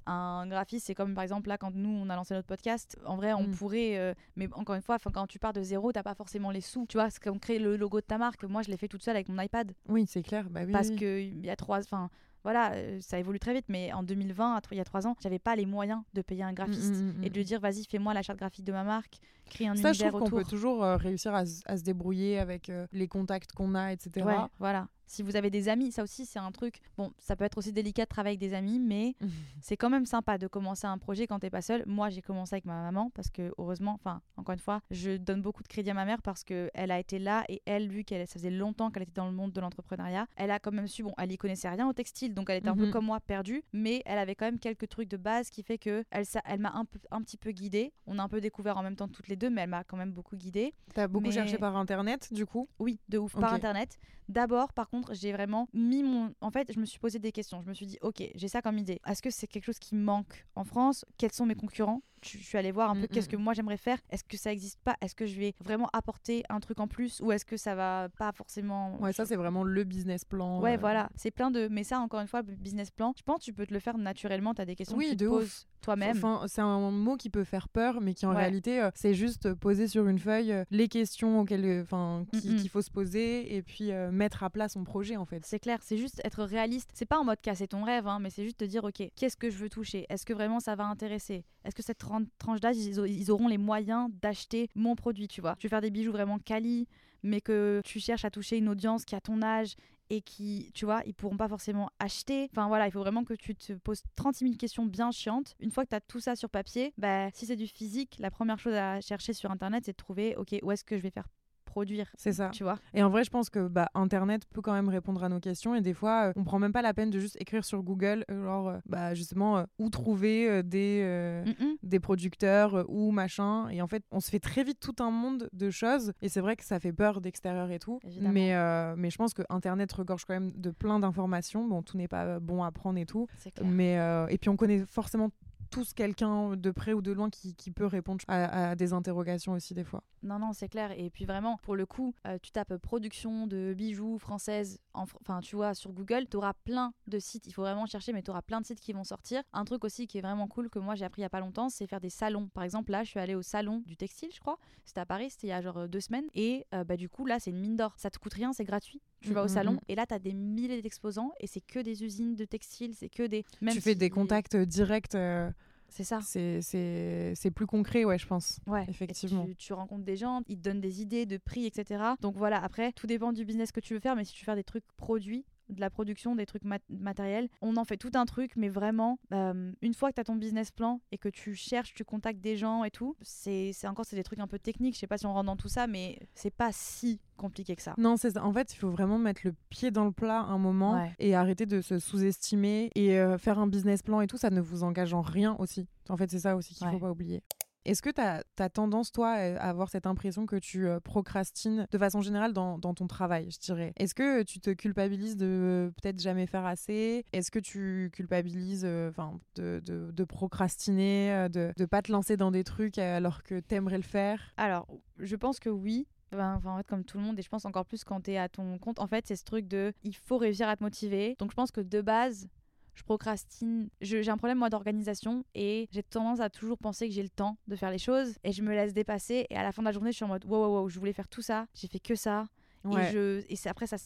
un graphiste, c'est comme par exemple là quand nous on a lancé notre podcast. En vrai, on Mm. pourrait, mais encore une fois, quand tu pars de zéro, t'as pas forcément les sous. Tu vois, c'est comme créer le logo de ta marque. Moi, je l'ai fait toute seule avec mon iPad Oui, c'est clair. Bah oui. parce oui. que il y a trois, enfin. Voilà, euh, ça évolue très vite, mais en 2020, à tro- il y a trois ans, j'avais pas les moyens de payer un graphiste Mm, mm, mm, et de lui dire vas-y, fais-moi la charte graphique de ma marque, crée un Ça, je univers trouve qu'on peut toujours euh, réussir à se débrouiller avec euh, les contacts qu'on a, etc. Ouais, voilà. Si vous avez des amis, ça aussi c'est un truc. Bon, ça peut être aussi délicat de travailler avec des amis, mais c'est quand même sympa de commencer un projet quand t'es pas seul. Moi, j'ai commencé avec ma maman parce que heureusement, enfin, encore une fois, je donne beaucoup de crédit à ma mère parce que elle a été là et elle, vu qu'elle, ça faisait longtemps qu'elle était dans le monde de l'entrepreneuriat, elle a quand même su. Bon, elle y connaissait rien au textile, donc elle était un peu Mhm. comme moi perdue, mais elle avait quand même quelques trucs de base qui fait que elle, ça- elle m'a un peu, un petit peu guidée. On a un peu découvert en même temps toutes les deux, mais elle m'a quand même beaucoup guidée. T'as beaucoup Mais- cherché par internet, du coup? Oui, de ouf, par internet. D'abord, par j'ai vraiment mis mon. En fait, je me suis posé des questions. Je me suis dit, ok, j'ai ça comme idée. Est-ce que c'est quelque chose qui manque en France? Quels sont mes concurrents? Je je suis allée voir un peu Mm, qu'est-ce mm. que moi j'aimerais faire. Est-ce que ça existe pas? Est-ce que je vais vraiment apporter un truc en plus? Ou est-ce que ça va pas forcément Ouais, ça, c'est vraiment le business plan. Ouais, euh, voilà, c'est plein de. Mais ça, encore une fois, le business plan, je pense que tu peux te le faire naturellement. Tu as des questions Oui, que tu de te poses toi-même. Enfin, c'est un mot qui peut faire peur, mais qui en Ouais. réalité, euh, c'est juste poser sur une feuille euh, les questions auxquelles, enfin, Mm, mm. qu'il faut se poser et puis mettre à plat son projet, en fait. C'est clair, c'est juste être réaliste. C'est pas en mode casser ton rêve, hein, mais c'est juste te dire, ok, qu'est-ce que je veux toucher? Est-ce que vraiment ça va intéresser? Est-ce que cette tran- tranche d'âge, ils, au- ils auront les moyens d'acheter mon produit, tu vois Tu veux faire des bijoux vraiment quali, mais que tu cherches à toucher une audience qui a ton âge et qui, tu vois, ils pourront pas forcément acheter. Enfin voilà, il faut vraiment que tu te poses 36 000 questions bien chiantes. Une fois que tu as tout ça sur papier, bah, si c'est du physique, la première chose à chercher sur Internet, c'est de trouver, ok, où est-ce que je vais faire produire C'est ça. tu vois Et en vrai, je pense que bah, Internet peut quand même répondre à nos questions. Et des fois, euh, on prend même pas la peine de juste écrire sur Google, euh, genre, euh, bah, justement, euh, où trouver des, euh, Mm-mm. des producteurs ou machin. Et en fait, on se fait très vite tout un monde de choses. Et c'est vrai que ça fait peur d'extérieur et tout. Évidemment. Mais, mais je pense que Internet regorge quand même de plein d'informations. Bon, tout n'est pas bon à prendre et tout. Mais, et puis, on connaît forcément tous quelqu'un de près ou de loin qui, qui peut répondre à, des interrogations aussi des fois. Non, non, c'est clair. Et puis vraiment, pour le coup, euh, tu tapes production de bijoux françaises, en fr- enfin, tu vois, sur Google, tu auras plein de sites. Il faut vraiment chercher, mais tu auras plein de sites qui vont sortir. Un truc aussi qui est vraiment cool que moi j'ai appris il y a pas longtemps, c'est faire des salons. Par exemple, là, je suis allée au salon du textile, je crois. C'était à Paris, c'était il y a genre euh, deux semaines. Et euh, bah, du coup, là, c'est une mine d'or. Ça te coûte rien, c'est gratuit. Tu vas au Mm, mm, salon mm. et là, tu as des milliers d'exposants et c'est que des usines de textile, c'est que des. Même tu fais des contacts directs. euh, C'est ça. c'est plus concret, ouais, je pense. Ouais, Effectivement. Tu rencontres des gens, ils te donnent des idées de prix, etc. Donc voilà, après, tout dépend du business que tu veux faire, mais si tu veux faire des trucs produits, de la production, des trucs mat- matériels, on en fait tout un truc, mais vraiment, euh, une fois que tu as ton business plan et que tu cherches, tu contactes des gens et tout, c'est encore c'est des trucs un peu techniques, je sais pas si on rentre dans tout ça, mais c'est pas si compliqué que ça. Non, c'est. En fait, il faut vraiment mettre le pied dans le plat un moment Ouais. et arrêter de se sous-estimer et euh, faire un business plan et tout, ça ne vous engage en rien aussi. En fait, c'est ça aussi qu'il Ouais. faut pas oublier. Est-ce que tu as, tendance, toi, à avoir cette impression que tu euh, procrastines de façon générale dans, dans ton travail, je dirais? Est-ce que tu te culpabilises de euh, peut-être jamais faire assez? Est-ce que tu culpabilises euh, de, de, procrastiner, de ne pas te lancer dans des trucs alors que t'aimerais le faire? Alors, je pense que oui. Enfin, en fait, comme tout le monde, et je pense encore plus quand tu es à ton compte, en fait, c'est ce truc de il faut réussir à te motiver. Donc, je pense que de base, je procrastine. J'ai un problème, moi, d'organisation et j'ai tendance à toujours penser que j'ai le temps de faire les choses et je me laisse dépasser. Et à la fin de la journée, je suis en mode wow, wow, wow, je voulais faire tout ça, j'ai fait que ça. Ouais. Et, je, et c'est- après, ça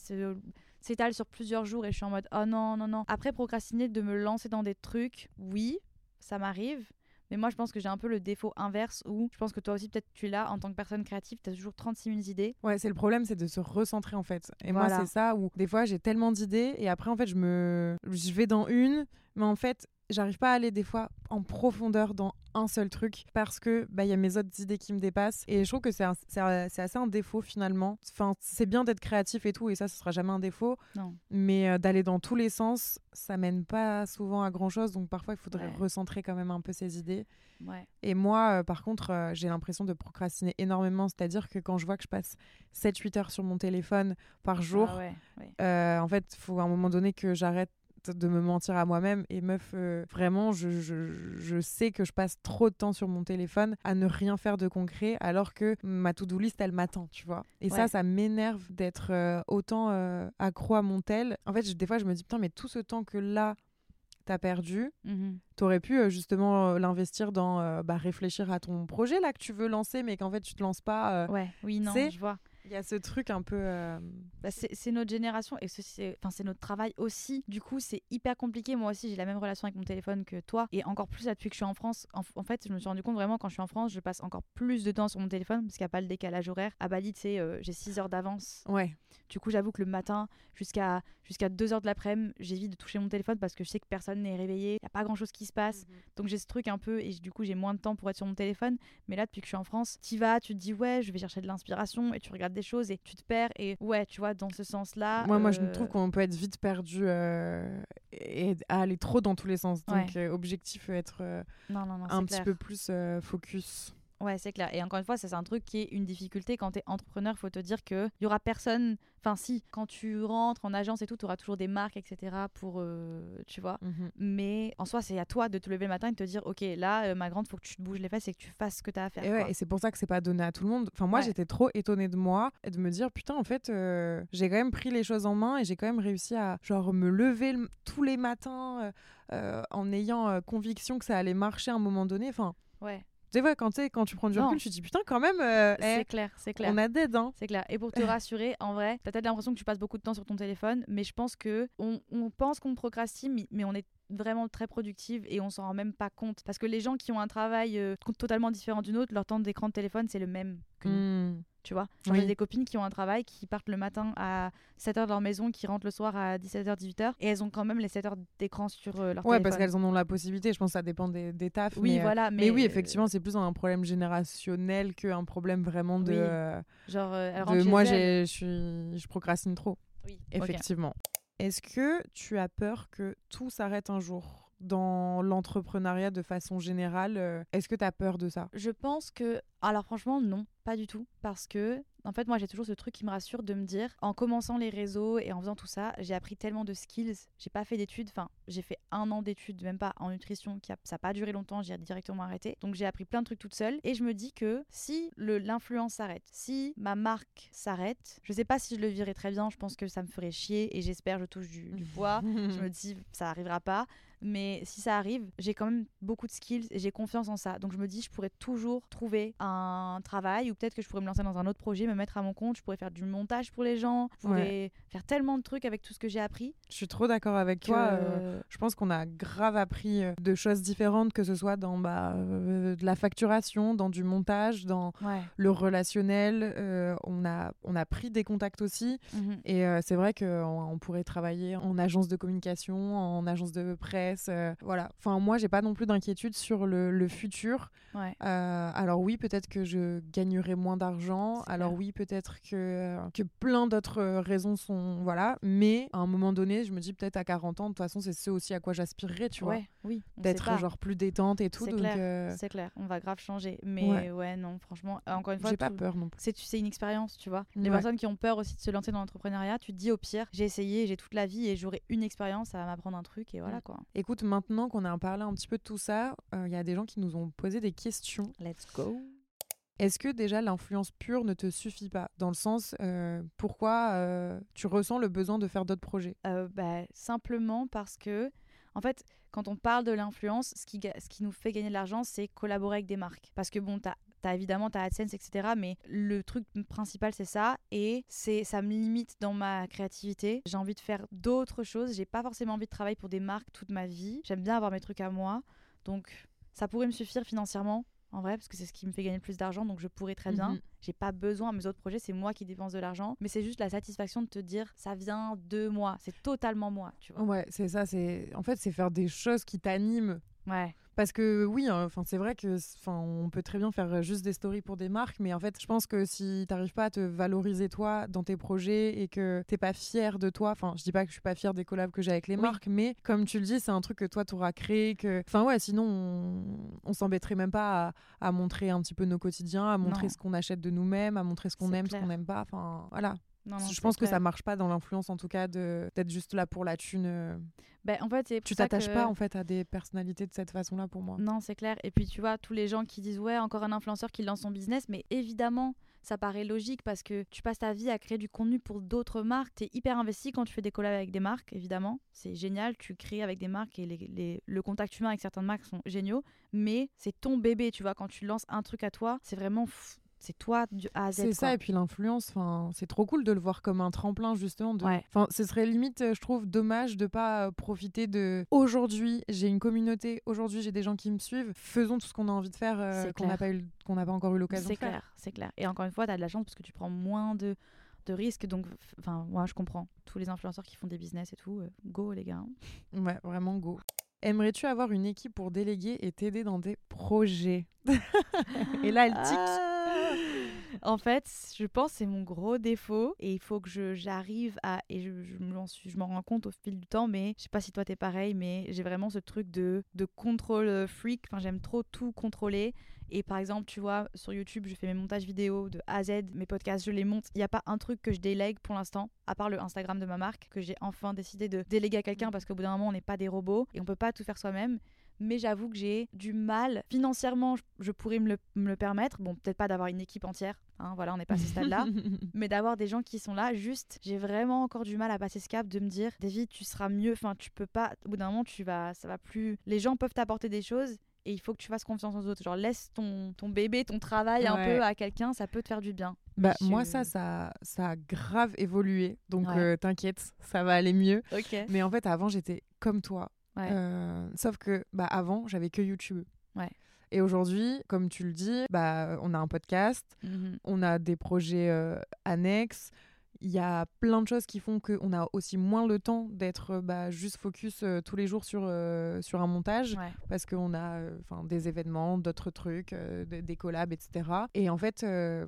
s'étale sur plusieurs jours et je suis en mode oh non, non, non. Après, procrastiner de me lancer dans des trucs, oui, ça m'arrive. Mais moi, je pense que j'ai un peu le défaut inverse où je pense que toi aussi, peut-être, tu l'as en tant que personne créative, tu as toujours 36 000 idées. Ouais, c'est le problème, c'est de se recentrer en fait. Et moi, c'est ça où des fois j'ai tellement d'idées et après en fait je me, je vais dans une, mais en fait j'arrive pas à aller des fois en profondeur dans un seul truc parce que bah il y a mes autres idées qui me dépassent et je trouve que c'est c'est c'est assez un défaut finalement. Enfin, c'est bien d'être créatif et tout et ça ce sera jamais un défaut, Non. mais euh, d'aller dans tous les sens, ça mène pas souvent à grand chose donc parfois il faudrait Ouais. recentrer quand même un peu ses idées. Ouais. Et moi, euh, par contre, euh, j'ai l'impression de procrastiner énormément. C'est-à-dire que quand je vois que je passe 7-8 heures sur mon téléphone par jour, Ah ouais, ouais. euh, en fait, il faut à un moment donné que j'arrête de me mentir à moi-même. Et meuf, euh, vraiment, je, je, je, sais que je passe trop de temps sur mon téléphone à ne rien faire de concret, alors que ma to-do list, elle m'attend, tu vois. Et ça, ça m'énerve d'être euh, autant euh, accro à mon tel. En fait, des fois, je me dis, putain, mais tout ce temps que là, t'as perdu, mmh t'aurais pu justement l'investir dans bah, réfléchir à ton projet là que tu veux lancer, mais qu'en fait, tu te lances pas. ouais, oui, non, je vois. Il y a ce truc un peu. Euh, bah, c'est notre génération et c'est notre travail aussi. Du coup, c'est hyper compliqué. Moi aussi, j'ai la même relation avec mon téléphone que toi. Et encore plus là, depuis que je suis en France. En, fait, je me suis rendu compte vraiment quand je suis en France, je passe encore plus de temps sur mon téléphone parce qu'il n'y a pas le décalage horaire. À Bali, tu sais, euh, j'ai 6 heures d'avance. Ouais. Du coup, j'avoue que le matin, jusqu'à jusqu'à 2 heures de l'après-midi, j'évite de toucher mon téléphone parce que je sais que personne n'est réveillé. Il n'y a pas grand chose qui se passe. Mhm. Donc, j'ai ce truc un peu et du coup, j'ai moins de temps pour être sur mon téléphone. Mais là, depuis que je suis en France, tu vas, tu te dis, ouais, je vais chercher de l'inspiration et tu regardes des choses et tu te perds et ouais, tu vois, dans ce sens-là. Moi, moi, je trouve euh, qu'on peut être vite perdu euh, et aller trop dans tous les sens. Donc, euh, objectif, être un petit peu plus focus. Ouais, c'est clair. Et encore une fois, ça c'est un truc qui est une difficulté quand tu es entrepreneur. Il faut te dire qu'il y aura personne. Enfin, si, quand tu rentres en agence et tout, tu auras toujours des marques, etc. pour. Euh, tu vois. Mhm. Mais en soi, c'est à toi de te lever le matin et de te dire Ok, là, euh, ma grande, faut que tu te bouges les fesses et que tu fasses ce que tu as à faire. Et, ouais, et c'est pour ça que c'est pas donné à tout le monde. Enfin, moi, j'étais trop étonnée de moi et de me dire Putain, en fait, euh, j'ai quand même pris les choses en main et j'ai quand même réussi à, genre, me lever tous les matins en ayant conviction que ça allait marcher à un moment donné. Enfin. Ouais. Tu sais, quand, quand tu prends du recul, tu te dis putain, quand même, euh, c'est eh, clair, c'est clair. On a d'aide, hein. C'est clair. Et pour te rassurer, en vrai, t'as peut-être l'impression que tu passes beaucoup de temps sur ton téléphone, mais je pense que on, on pense qu'on procrastine, mais on est vraiment très productive et on s'en rend même pas compte. Parce que les gens qui ont un travail euh, totalement différent d'une autre, leur temps d'écran de téléphone, c'est le même que mmh. Tu vois J'ai des copines qui ont un travail, qui partent le matin à 7h de leur maison, qui rentrent le soir à 17h, 18h, et elles ont quand même les 7 heures d'écran sur euh, leur ouais, parce qu'elles en ont la possibilité. Je pense que ça dépend des, des tafs. Oui, mais, euh, voilà. Mais, oui, effectivement, c'est plus un problème générationnel qu'un problème vraiment de. Genre, de moi, je, suis, je procrastine trop. Oui, effectivement. Est-ce que tu as peur que tout s'arrête un jour? Dans l'entrepreneuriat de façon générale euh, Est-ce que tu as peur de ça? Je pense que... Alors franchement, non, pas du tout. Parce que en fait, moi, j'ai toujours ce truc qui me rassure de me dire, en commençant les réseaux et en faisant tout ça, j'ai appris tellement de skills. J'ai pas fait d'études, enfin, j'ai fait un an d'études, même pas en nutrition, qui a, ça n'a pas duré longtemps, j'ai directement arrêté. Donc, j'ai appris plein de trucs toute seule. Et je me dis que si l'influence s'arrête, si ma marque s'arrête, je sais pas si je le virais très bien, je pense que ça me ferait chier et j'espère je touche du, du bois. je me dis, ça arrivera pas. Mais si ça arrive, j'ai quand même beaucoup de skills et j'ai confiance en ça. Donc je me dis, je pourrais toujours trouver un travail ou peut-être que je pourrais me lancer dans un autre projet, me mettre à mon compte. Je pourrais faire du montage pour les gens. Je pourrais faire tellement de trucs avec tout ce que j'ai appris. Je suis trop d'accord avec toi. Euh, je pense qu'on a grave appris euh, de choses différentes, que ce soit dans bah, euh, de la facturation, dans du montage, dans le relationnel. on, a, on a pris des contacts aussi. Mhm. Et c'est vrai qu'on on pourrait travailler en agence de communication, en agence de presse euh, voilà. Enfin, moi, j'ai pas non plus d'inquiétude sur le, futur. Euh, alors oui, peut-être que je gagnerai moins d'argent. Alors oui, peut-être que, que plein d'autres raisons sont... Voilà. Mais à un moment donné, je me dis peut-être à 40 ans, de toute façon, c'est ce aussi à quoi j'aspirerais, tu vois. oui. D'être genre plus détente et tout. C'est clair. Euh, c'est clair. On va grave changer. Mais ouais, non, franchement, encore une fois... J'ai pas peur non plus. C'est une expérience, tu vois. Les personnes qui ont peur aussi de se lancer dans l'entrepreneuriat, tu te dis au pire, j'ai essayé, j'ai toute la vie et j'aurai une expérience, ça va m'apprendre un truc et voilà quoi. Écoute, maintenant qu'on a parlé un petit peu de tout ça, il euh, y a des gens qui nous ont posé des questions. Let's go. Est-ce que déjà l'influence pure ne te suffit pas? Dans le sens, euh, pourquoi euh, tu ressens le besoin de faire d'autres projets? Bah, Simplement parce que, en fait, quand on parle de l'influence, ce qui, ce qui nous fait gagner de l'argent, c'est collaborer avec des marques. Parce que bon, tu as T'as évidemment ta AdSense, etc. Mais le truc principal, c'est ça. Et c'est ça me limite dans ma créativité. J'ai envie de faire d'autres choses. J'ai pas forcément envie de travailler pour des marques toute ma vie. J'aime bien avoir mes trucs à moi. Donc, ça pourrait me suffire financièrement, en vrai, parce que c'est ce qui me fait gagner le plus d'argent. Donc, je pourrais très bien. Mhm. J'ai pas besoin. Mes autres projets, c'est moi qui dépense de l'argent. Mais c'est juste la satisfaction de te dire, ça vient de moi. C'est totalement moi, tu vois. Ouais, c'est ça. C'est En fait, c'est faire des choses qui t'animent. Ouais. Parce que oui, hein, enfin c'est vrai que enfin on peut très bien faire juste des stories pour des marques, mais en fait je pense que si t'arrives pas à te valoriser toi dans tes projets et que t'es pas fier de toi, enfin je dis pas que je suis pas fière des collabs que j'ai avec les marques, mais comme tu le dis, c'est un truc que toi t'auras créé, que enfin ouais, sinon on, s'embêterait même pas à, à, montrer un petit peu nos quotidiens, à montrer ce qu'on achète de nous-mêmes, à montrer ce qu'on aime, ce qu'on n'aime pas, enfin voilà. Non, non, je pense que ça marche pas dans l'influence, en tout cas, de- d'être juste là pour la thune. Ben, en fait, Tu t'attaches que- pas, en fait, à des personnalités de cette façon-là, pour moi. Non, c'est clair. Et puis, tu vois, tous les gens qui disent, ouais, encore un influenceur qui lance son business, mais évidemment, ça paraît logique parce que tu passes ta vie à créer du contenu pour d'autres marques. Tu es hyper investi quand tu fais des collabs avec des marques, évidemment. C'est génial, tu crées avec des marques et les, les- le contact humain avec certaines marques sont géniaux. Mais c'est ton bébé, tu vois, quand tu lances un truc à toi, c'est vraiment. C'est toi du A à Z. C'est ça, et puis l'influence, c'est trop cool de le voir comme un tremplin, justement. De... Ouais. Ce serait limite, euh, je trouve, dommage de pas euh, profiter de. Aujourd'hui, j'ai une communauté, aujourd'hui, j'ai des gens qui me suivent. Faisons tout ce qu'on a envie de faire, euh, C'est qu'on n'a pas, eu... pas encore eu l'occasion de C'est faire. clair, c'est clair. Et encore une fois, tu as de la chance parce que tu prends moins de, de risques. Donc, enfin, moi, je comprends. Tous les influenceurs qui font des business et tout, euh, go les gars. hein. Ouais, vraiment go. Aimerais-tu avoir une équipe pour déléguer et t'aider dans des projets? Et là, elle tique. Ah. En fait, je pense que c'est mon gros défaut et il faut que j'arrive à et je, je m'en suis- je m'en rends compte au fil du temps mais je sais pas si toi t'es pareil mais j'ai vraiment ce truc de de contrôle euh, freak, enfin j'aime trop tout contrôler et par exemple, tu vois, sur YouTube, je fais mes montages vidéo de A à Z, mes podcasts, je les monte. Il n'y a pas un truc que je délègue pour l'instant, à part le Instagram de ma marque, que j'ai enfin décidé de déléguer à quelqu'un parce qu'au bout d'un moment, on n'est pas des robots et on peut pas tout faire soi-même mais j'avoue que j'ai du mal. Financièrement, je, je pourrais me le, me le permettre. Bon, peut-être pas d'avoir une équipe entière, hein, voilà, on n'est pas à ce stade-là, mais d'avoir des gens qui sont là. Juste, j'ai vraiment encore du mal à passer ce cap de me dire, David, tu seras mieux. Enfin, tu peux pas. Au bout d'un moment, tu vas, ça va plus. Les gens peuvent t'apporter des choses. Et il faut que tu fasses confiance aux autres. Genre, laisse ton, ton bébé, ton travail un peu à quelqu'un, ça peut te faire du bien. Bah, Je- Moi, ça, ça, ça a grave évolué. Donc, Ouais. euh, t'inquiète, ça va aller mieux. Mais en fait, avant, j'étais comme toi. Ouais. Euh, sauf que bah, avant, j'avais que YouTube. Ouais. Et aujourd'hui, comme tu le dis, bah, on a un podcast, Mhm. on a des projets euh, annexes. Il y a plein de choses qui font qu'on a aussi moins le temps d'être euh, bah, juste focus euh, tous les jours sur, euh, sur un montage Ouais. parce qu'on a des événements, d'autres trucs, des, collabs, etc. Et en fait, je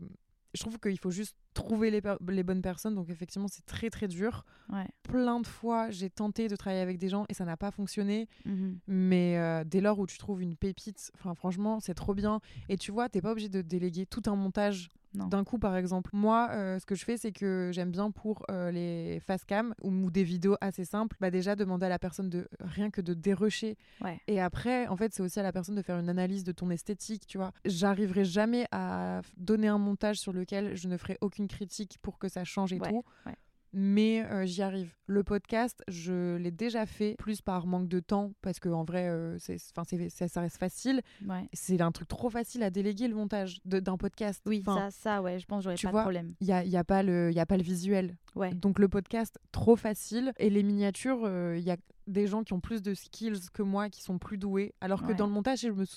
trouve qu'il faut juste trouver les, bonnes personnes. Donc effectivement, c'est très très dur. Ouais. Plein de fois, j'ai tenté de travailler avec des gens et ça n'a pas fonctionné. Mhm. Mais euh, dès lors où tu trouves une pépite, enfin franchement, c'est trop bien. Et tu vois, t'es pas obligé de déléguer tout un montage d'un coup, par exemple. Moi, euh, ce que je fais, c'est que j'aime bien pour euh, les face cam ou, ou des vidéos assez simples, bah déjà demander à la personne de rien que de. Ouais. Et après, en fait, c'est aussi à la personne de faire une analyse de ton esthétique, tu vois. J'arriverai jamais à donner un montage sur lequel je ne ferai aucune critique pour que ça change et Ouais, tout. ouais. Mais euh, j'y arrive. Le podcast, je l'ai déjà fait, plus par manque de temps, parce que en vrai, euh, c'est, c'est- ça, reste facile. Ouais. C'est un truc trop facile à déléguer le montage de- d'un podcast. Oui, Enfin, ça, ça, ouais, je pense que j'aurais tu pas vois, de problème. il n'y a, il y a, pas le- il y a pas le visuel. Ouais. Donc le podcast, trop facile. Et les miniatures, euh, il y a des gens qui ont plus de skills que moi, qui sont plus doués. Alors que dans le montage, je me tu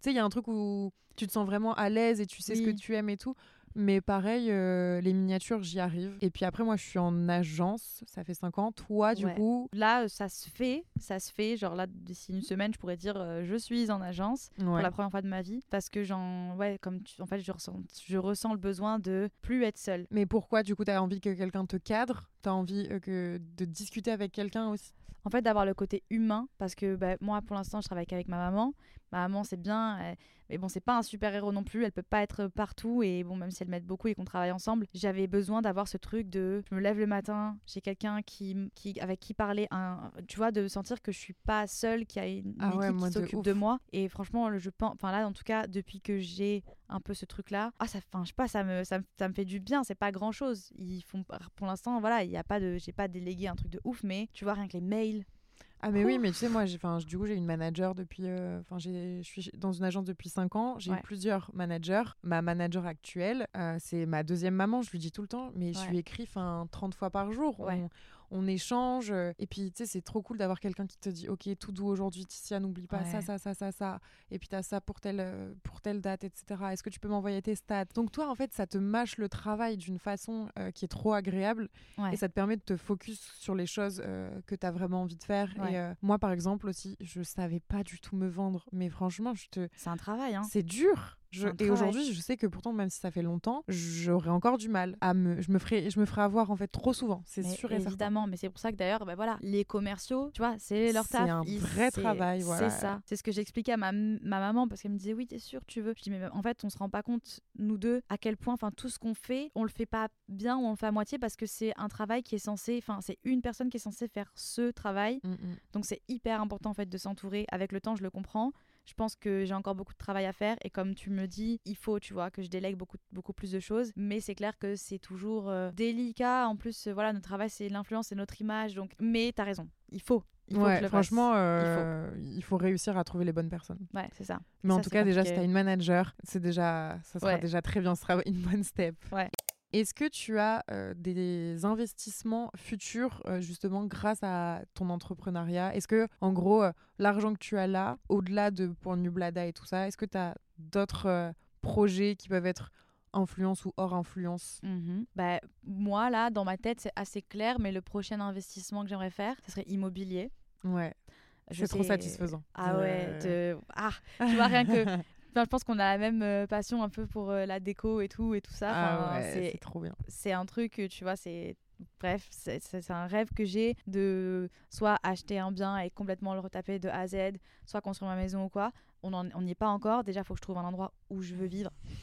sais, il y a un truc où tu te sens vraiment à l'aise et tu sais ce que tu aimes et tout. Mais pareil, euh, les miniatures, j'y arrive. Et puis après, moi, je suis en agence. Ça fait 5 ans. Toi, du Ouais. coup... Là, euh, ça se fait, ça se fait. Genre là, d'ici une semaine, je pourrais dire euh, je suis en agence pour la première fois de ma vie parce que j'en, ouais, comme tu, en fait, je ressens, je ressens le besoin de plus être seule. Mais pourquoi, du coup, tu as envie que quelqu'un te cadre? Tu as envie euh, que de discuter avec quelqu'un aussi? En fait, d'avoir le côté humain parce que bah, moi, pour l'instant, je travaille qu'avec ma maman. Ma maman, c'est bien, euh, mais bon, c'est pas un super héros non plus. Elle peut pas être partout et bon, même si elle m'aide beaucoup et qu'on travaille ensemble, j'avais besoin d'avoir ce truc de, je me lève le matin, j'ai quelqu'un qui, qui, avec qui parler, un, tu vois, de sentir que je suis pas seule, qu'il y a une Ah ouais, équipe moi, qui s'occupe de moi. Et franchement, je pense, enfin là, en tout cas, depuis que j'ai un peu ce truc-là, ah ça, enfin, je sais pas, ça me, ça, me- ça me fait du bien. C'est pas grand-chose. Ils font, pour l'instant, voilà, il y a pas de, j'ai pas délégué un truc de ouf, mais tu vois, rien que les mails. Ah mais oui, mais tu sais, moi, j'ai- 'fin, du coup, j'ai une manager depuis... euh, Enfin, j'ai je suis dans une agence depuis 5 ans. J'ai Ouais. eu plusieurs managers. Ma manager actuelle, euh, c'est ma deuxième maman, je lui dis tout le temps. Mais je lui écris 'fin, 30 fois par jour. Ouais. On, on échange. euh, Et puis, tu sais, c'est trop cool d'avoir quelqu'un qui te dit, OK, tout doux aujourd'hui, Ticia, n'oublie pas ça, Ouais. ça, ça, ça, ça. Et puis, t'as ça pour telle, euh, pour telle date, etc. Est-ce que tu peux m'envoyer tes stats? Donc, toi, en fait, ça te mâche le travail d'une façon euh, qui est trop agréable. Ouais. Et ça te permet de te focus sur les choses euh, que tu as vraiment envie de faire. Ouais. Et euh, moi, par exemple, aussi, je savais pas du tout me vendre. Mais franchement, je te... C'est un travail, hein. c'est dur. Je- C'est un et aujourd'hui, je sais que pourtant, même si ça fait longtemps, j'aurais encore du mal à me. Je me ferais, je me ferais avoir en fait trop souvent. C'est sûr et certain. évidemment, mais c'est pour ça que d'ailleurs, bah voilà, les commerciaux, tu vois, c'est leur C'est taf. un Ils- vrai c'est- travail, voilà. C'est ça. C'est ce que j'expliquais à ma, ma maman parce qu'elle me disait oui, t'es sûre, tu veux. Je dis mais en fait, on se rend pas compte nous deux à quel point, enfin tout ce qu'on fait, on le fait pas bien ou on le fait à moitié parce que c'est un travail qui est censé, enfin c'est une personne qui est censée faire ce travail. Mm, mm. Donc c'est hyper important en fait de s'entourer. Avec le temps, je le comprends. Je pense que j'ai encore beaucoup de travail à faire et comme tu me dis, il faut, tu vois, que je délègue beaucoup, beaucoup plus de choses. Mais c'est clair que c'est toujours euh, délicat. En plus, euh, voilà, notre travail, c'est l'influence, c'est notre image. Donc, mais t'as raison, il faut. Il faut que Ouais, franchement, euh, il faut. réussir à trouver les bonnes personnes. Ouais, c'est ça. Mais en tout cas, déjà, si compliqué. t'as une manager, c'est déjà, ça sera Ouais. déjà très bien, ce sera une bonne step. Ouais. Est-ce que tu as euh, des investissements futurs euh, justement grâce à ton entrepreneuriat? Est-ce que, en gros, euh, l'argent que tu as là, au-delà de pour Nublada et tout ça, est-ce que tu as d'autres projets qui peuvent être influence ou hors influence? Mhm. Bah, moi, là, dans ma tête, c'est assez clair, mais le prochain investissement que j'aimerais faire, ce serait immobilier. Ouais, c'est trop satisfaisant. Ah ouais, de... ah, tu vois, rien que. Je pense qu'on a la même euh, passion un peu pour euh, la déco et tout et tout ça. Ah ouais, c'est trop bien. c'est un truc, tu vois, c'est. Bref, c'est un rêve que j'ai de soit acheter un bien et complètement le retaper de A à Z, soit construire ma maison ou quoi. On n'y est pas encore. Déjà, il faut que je trouve un endroit où je veux vivre.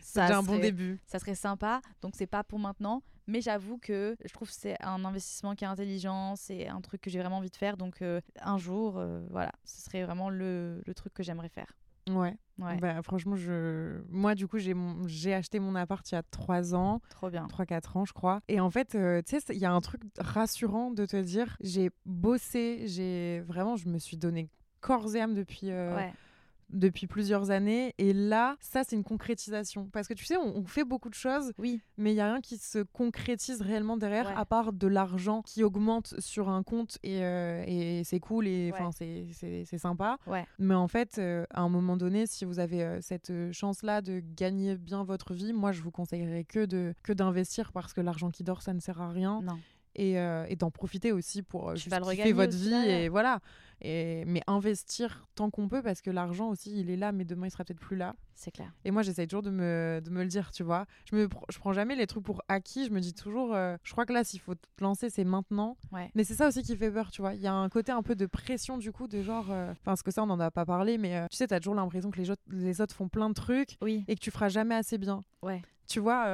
C'est un bon serait- début. ça serait sympa. Donc, c'est pas pour maintenant. Mais j'avoue que je trouve que c'est un investissement qui est intelligent. C'est un truc que j'ai vraiment envie de faire. Donc, euh, un jour, euh, voilà, ce serait vraiment le, le truc que j'aimerais faire. Ouais. Ouais, Bah, franchement, je... moi, du coup, j'ai mon... acheté mon appart il y a 3 ans. trop bien. 3-4 ans, je crois. Et en fait, euh, tu sais, il y a un truc rassurant de te dire, j'ai bossé, j'ai vraiment, je me suis donné corps et âme depuis, euh, Ouais, depuis plusieurs années. Et là, ça, c'est une concrétisation. Parce que tu sais, on, on fait beaucoup de choses, oui, mais il n'y a rien qui se concrétise réellement derrière, Ouais. à part de l'argent qui augmente sur un compte et, euh, et c'est cool et Ouais. enfin c'est sympa. ouais, Mais en fait, euh, à un moment donné, si vous avez euh, cette chance-là de gagner bien votre vie, moi, je vous conseillerais que de que d'investir parce que l'argent qui dort, ça ne sert à rien. non. Et, euh, et d'en profiter aussi pour euh, juste kiffer votre aussi vie. derrière. Et voilà. Et, mais investir tant qu'on peut parce que l'argent aussi, il est là, mais demain, il sera peut-être plus là. C'est clair. Et moi, j'essaye toujours de me, de me le dire, tu vois. Je me pr- je prends jamais les trucs pour acquis. Je me dis toujours, euh, je crois que là, s'il faut te lancer, c'est maintenant. Ouais. Mais c'est ça aussi qui fait peur, tu vois. Il y a un côté un peu de pression, du coup, de genre. euh, Enfin, parce que ça, on n'en a pas parlé, mais euh, tu sais, t'as toujours l'impression que les, autres- les autres font plein de trucs Oui, et que tu feras jamais assez bien. ouais. Tu vois,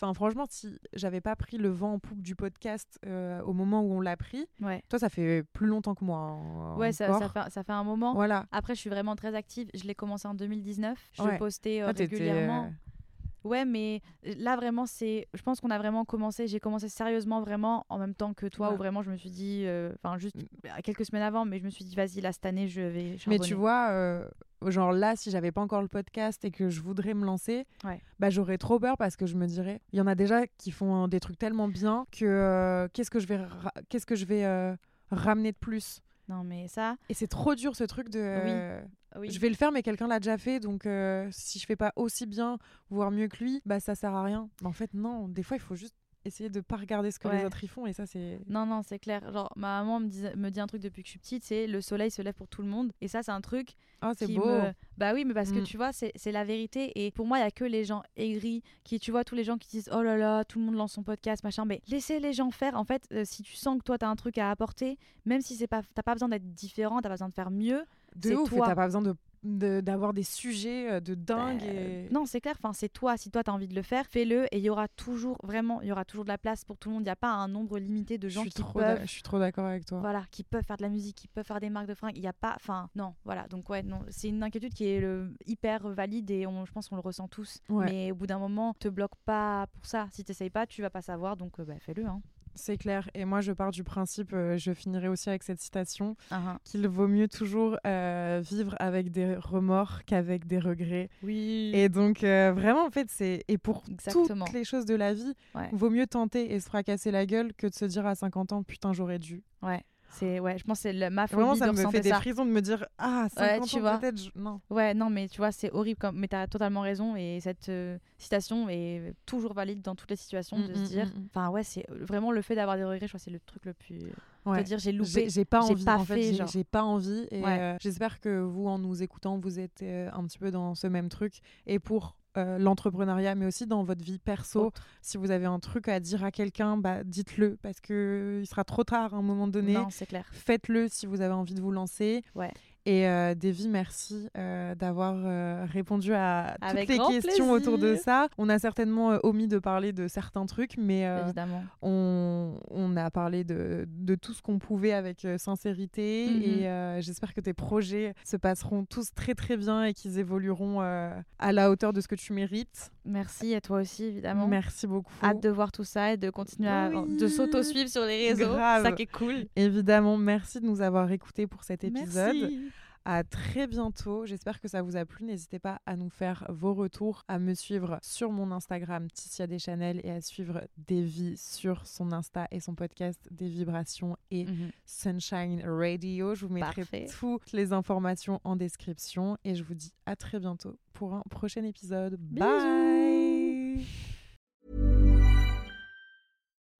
enfin, franchement, si j'avais pas pris le vent en poupe du podcast euh, au moment où on l'a pris, Ouais, toi, ça fait plus longtemps que moi. hein, ouais ça, fait, ça fait un moment. Voilà. Après, je suis vraiment très active. Je l'ai commencé en 2019. Je Ouais. postais euh, t'étais, régulièrement. Ouais, mais euh, là, vraiment, c'est. Je pense qu'on a vraiment commencé. J'ai commencé sérieusement, vraiment, en même temps que toi, Ouais. où vraiment je me suis dit. euh, Enfin, juste quelques semaines avant, mais je me suis dit, vas-y, là, cette année, je vais. Mais tu vois, euh, genre là, si j'avais pas encore le podcast et que je voudrais me lancer, Ouais. bah j'aurais trop peur parce que je me dirais, il y en a déjà qui font des trucs tellement bien que euh, qu'est-ce que je vais, qu'est-ce que je vais ramener de plus? Non, mais ça. Et c'est trop dur ce truc de. euh, Oui. Je vais le faire, mais quelqu'un l'a déjà fait, donc euh, si je fais pas aussi bien, voire mieux que lui, bah ça sert à rien. Mais en fait, non. Des fois, il faut juste essayer de pas regarder ce que les autres y font, et ça, c'est. Non, non, c'est clair. Genre, ma maman me dit, me dit un truc depuis que je suis petite c'est le soleil se lève pour tout le monde. Et ça, c'est un truc Oh, c'est beau. me- Bah oui, mais parce que Mm. tu vois, c'est la vérité. Et pour moi, il y a que les gens aigris qui, tu vois, tous les gens qui disent oh là là, tout le monde lance son podcast, machin. Mais laissez les gens faire. En fait, euh, si tu sens que toi, t'as un truc à apporter, même si c'est pas, t'as pas besoin d'être différent, t'as pas besoin de faire mieux. De c'est ouf, t'as pas besoin de de- d'avoir des sujets euh, de dingue. Et... Non, c'est clair. Enfin, c'est toi. Si toi, t'as envie de le faire, fais-le. Et il y aura toujours, vraiment, il y aura toujours de la place pour tout le monde. Il n'y a pas un nombre limité de gens qui peuvent. je suis trop d'accord avec toi. Voilà, qui peuvent faire de la musique, qui peuvent faire des marques de fringues. Il n'y a pas. Enfin, non, voilà. Donc, ouais, non, c'est une inquiétude qui est le, hyper valide et on, je pense qu'on le ressent tous. Ouais. Mais au bout d'un moment, te bloque pas pour ça. Si t'essayes pas, tu vas pas savoir. Donc, euh, bah, fais-le. Hein. C'est clair. Et moi, je pars du principe, euh, je finirai aussi avec cette citation, Ah, ah. qu'il vaut mieux toujours euh, vivre avec des remords qu'avec des regrets. Oui. Et donc, euh, vraiment, en fait, c'est. Et pour Exactement. toutes les choses de la vie, Ouais. vaut mieux tenter et se fracasser la gueule que de se dire à 50 ans, putain, j'aurais dû. Ouais. C'est ouais, je pense c'est le- ma phobie Vraiment, de ça me ressentir fait des ça. frissons de me dire Ah, 50 tu ans peut-être. je- Non. Ouais, non, mais tu vois, c'est horrible. Comme... Mais tu as totalement raison. Et cette euh, citation est toujours valide dans toutes les situations de Mm, se mm, dire. mm. Enfin, ouais, c'est vraiment le fait d'avoir des regrets, je crois, c'est le truc le plus. Ouais. Te dire, j'ai loupé. j'ai pas envie. pas en fait, fait, j'ai- pas envie. Et Ouais. euh, j'espère que vous, en nous écoutant, vous êtes euh, un petit peu dans ce même truc. Et pour euh, l'entrepreneuriat, mais aussi dans votre vie perso, Autre. si vous avez un truc à dire à quelqu'un, bah, dites-le parce que il sera trop tard à un moment donné. Non, c'est clair. Faites-le si vous avez envie de vous lancer. Ouais. Et euh, Davy, merci euh, d'avoir euh, répondu à toutes les questions autour de ça. On a certainement euh, omis de parler de certains trucs, mais on, on a parlé de, de tout ce qu'on pouvait avec sincérité. Mhm. Et j'espère que tes projets se passeront tous très très bien et qu'ils évolueront à la hauteur de ce que tu mérites. Merci à toi aussi, évidemment. Merci beaucoup. Hâte de voir tout ça et de continuer à de s'auto-suivre sur les réseaux. Grave. C'est ça qui est cool. Évidemment, merci de nous avoir écoutés pour cet épisode. Merci. À très bientôt. J'espère que ça vous a plu. N'hésitez pas à nous faire vos retours, à me suivre sur mon Instagram Ticia Deschanel et à suivre Davy sur son Insta et son podcast Des Vibrations et Mhm. Sunshine Radio. Je vous mettrai Parfait. toutes les informations en description et je vous dis à très bientôt pour un prochain épisode. Bisous.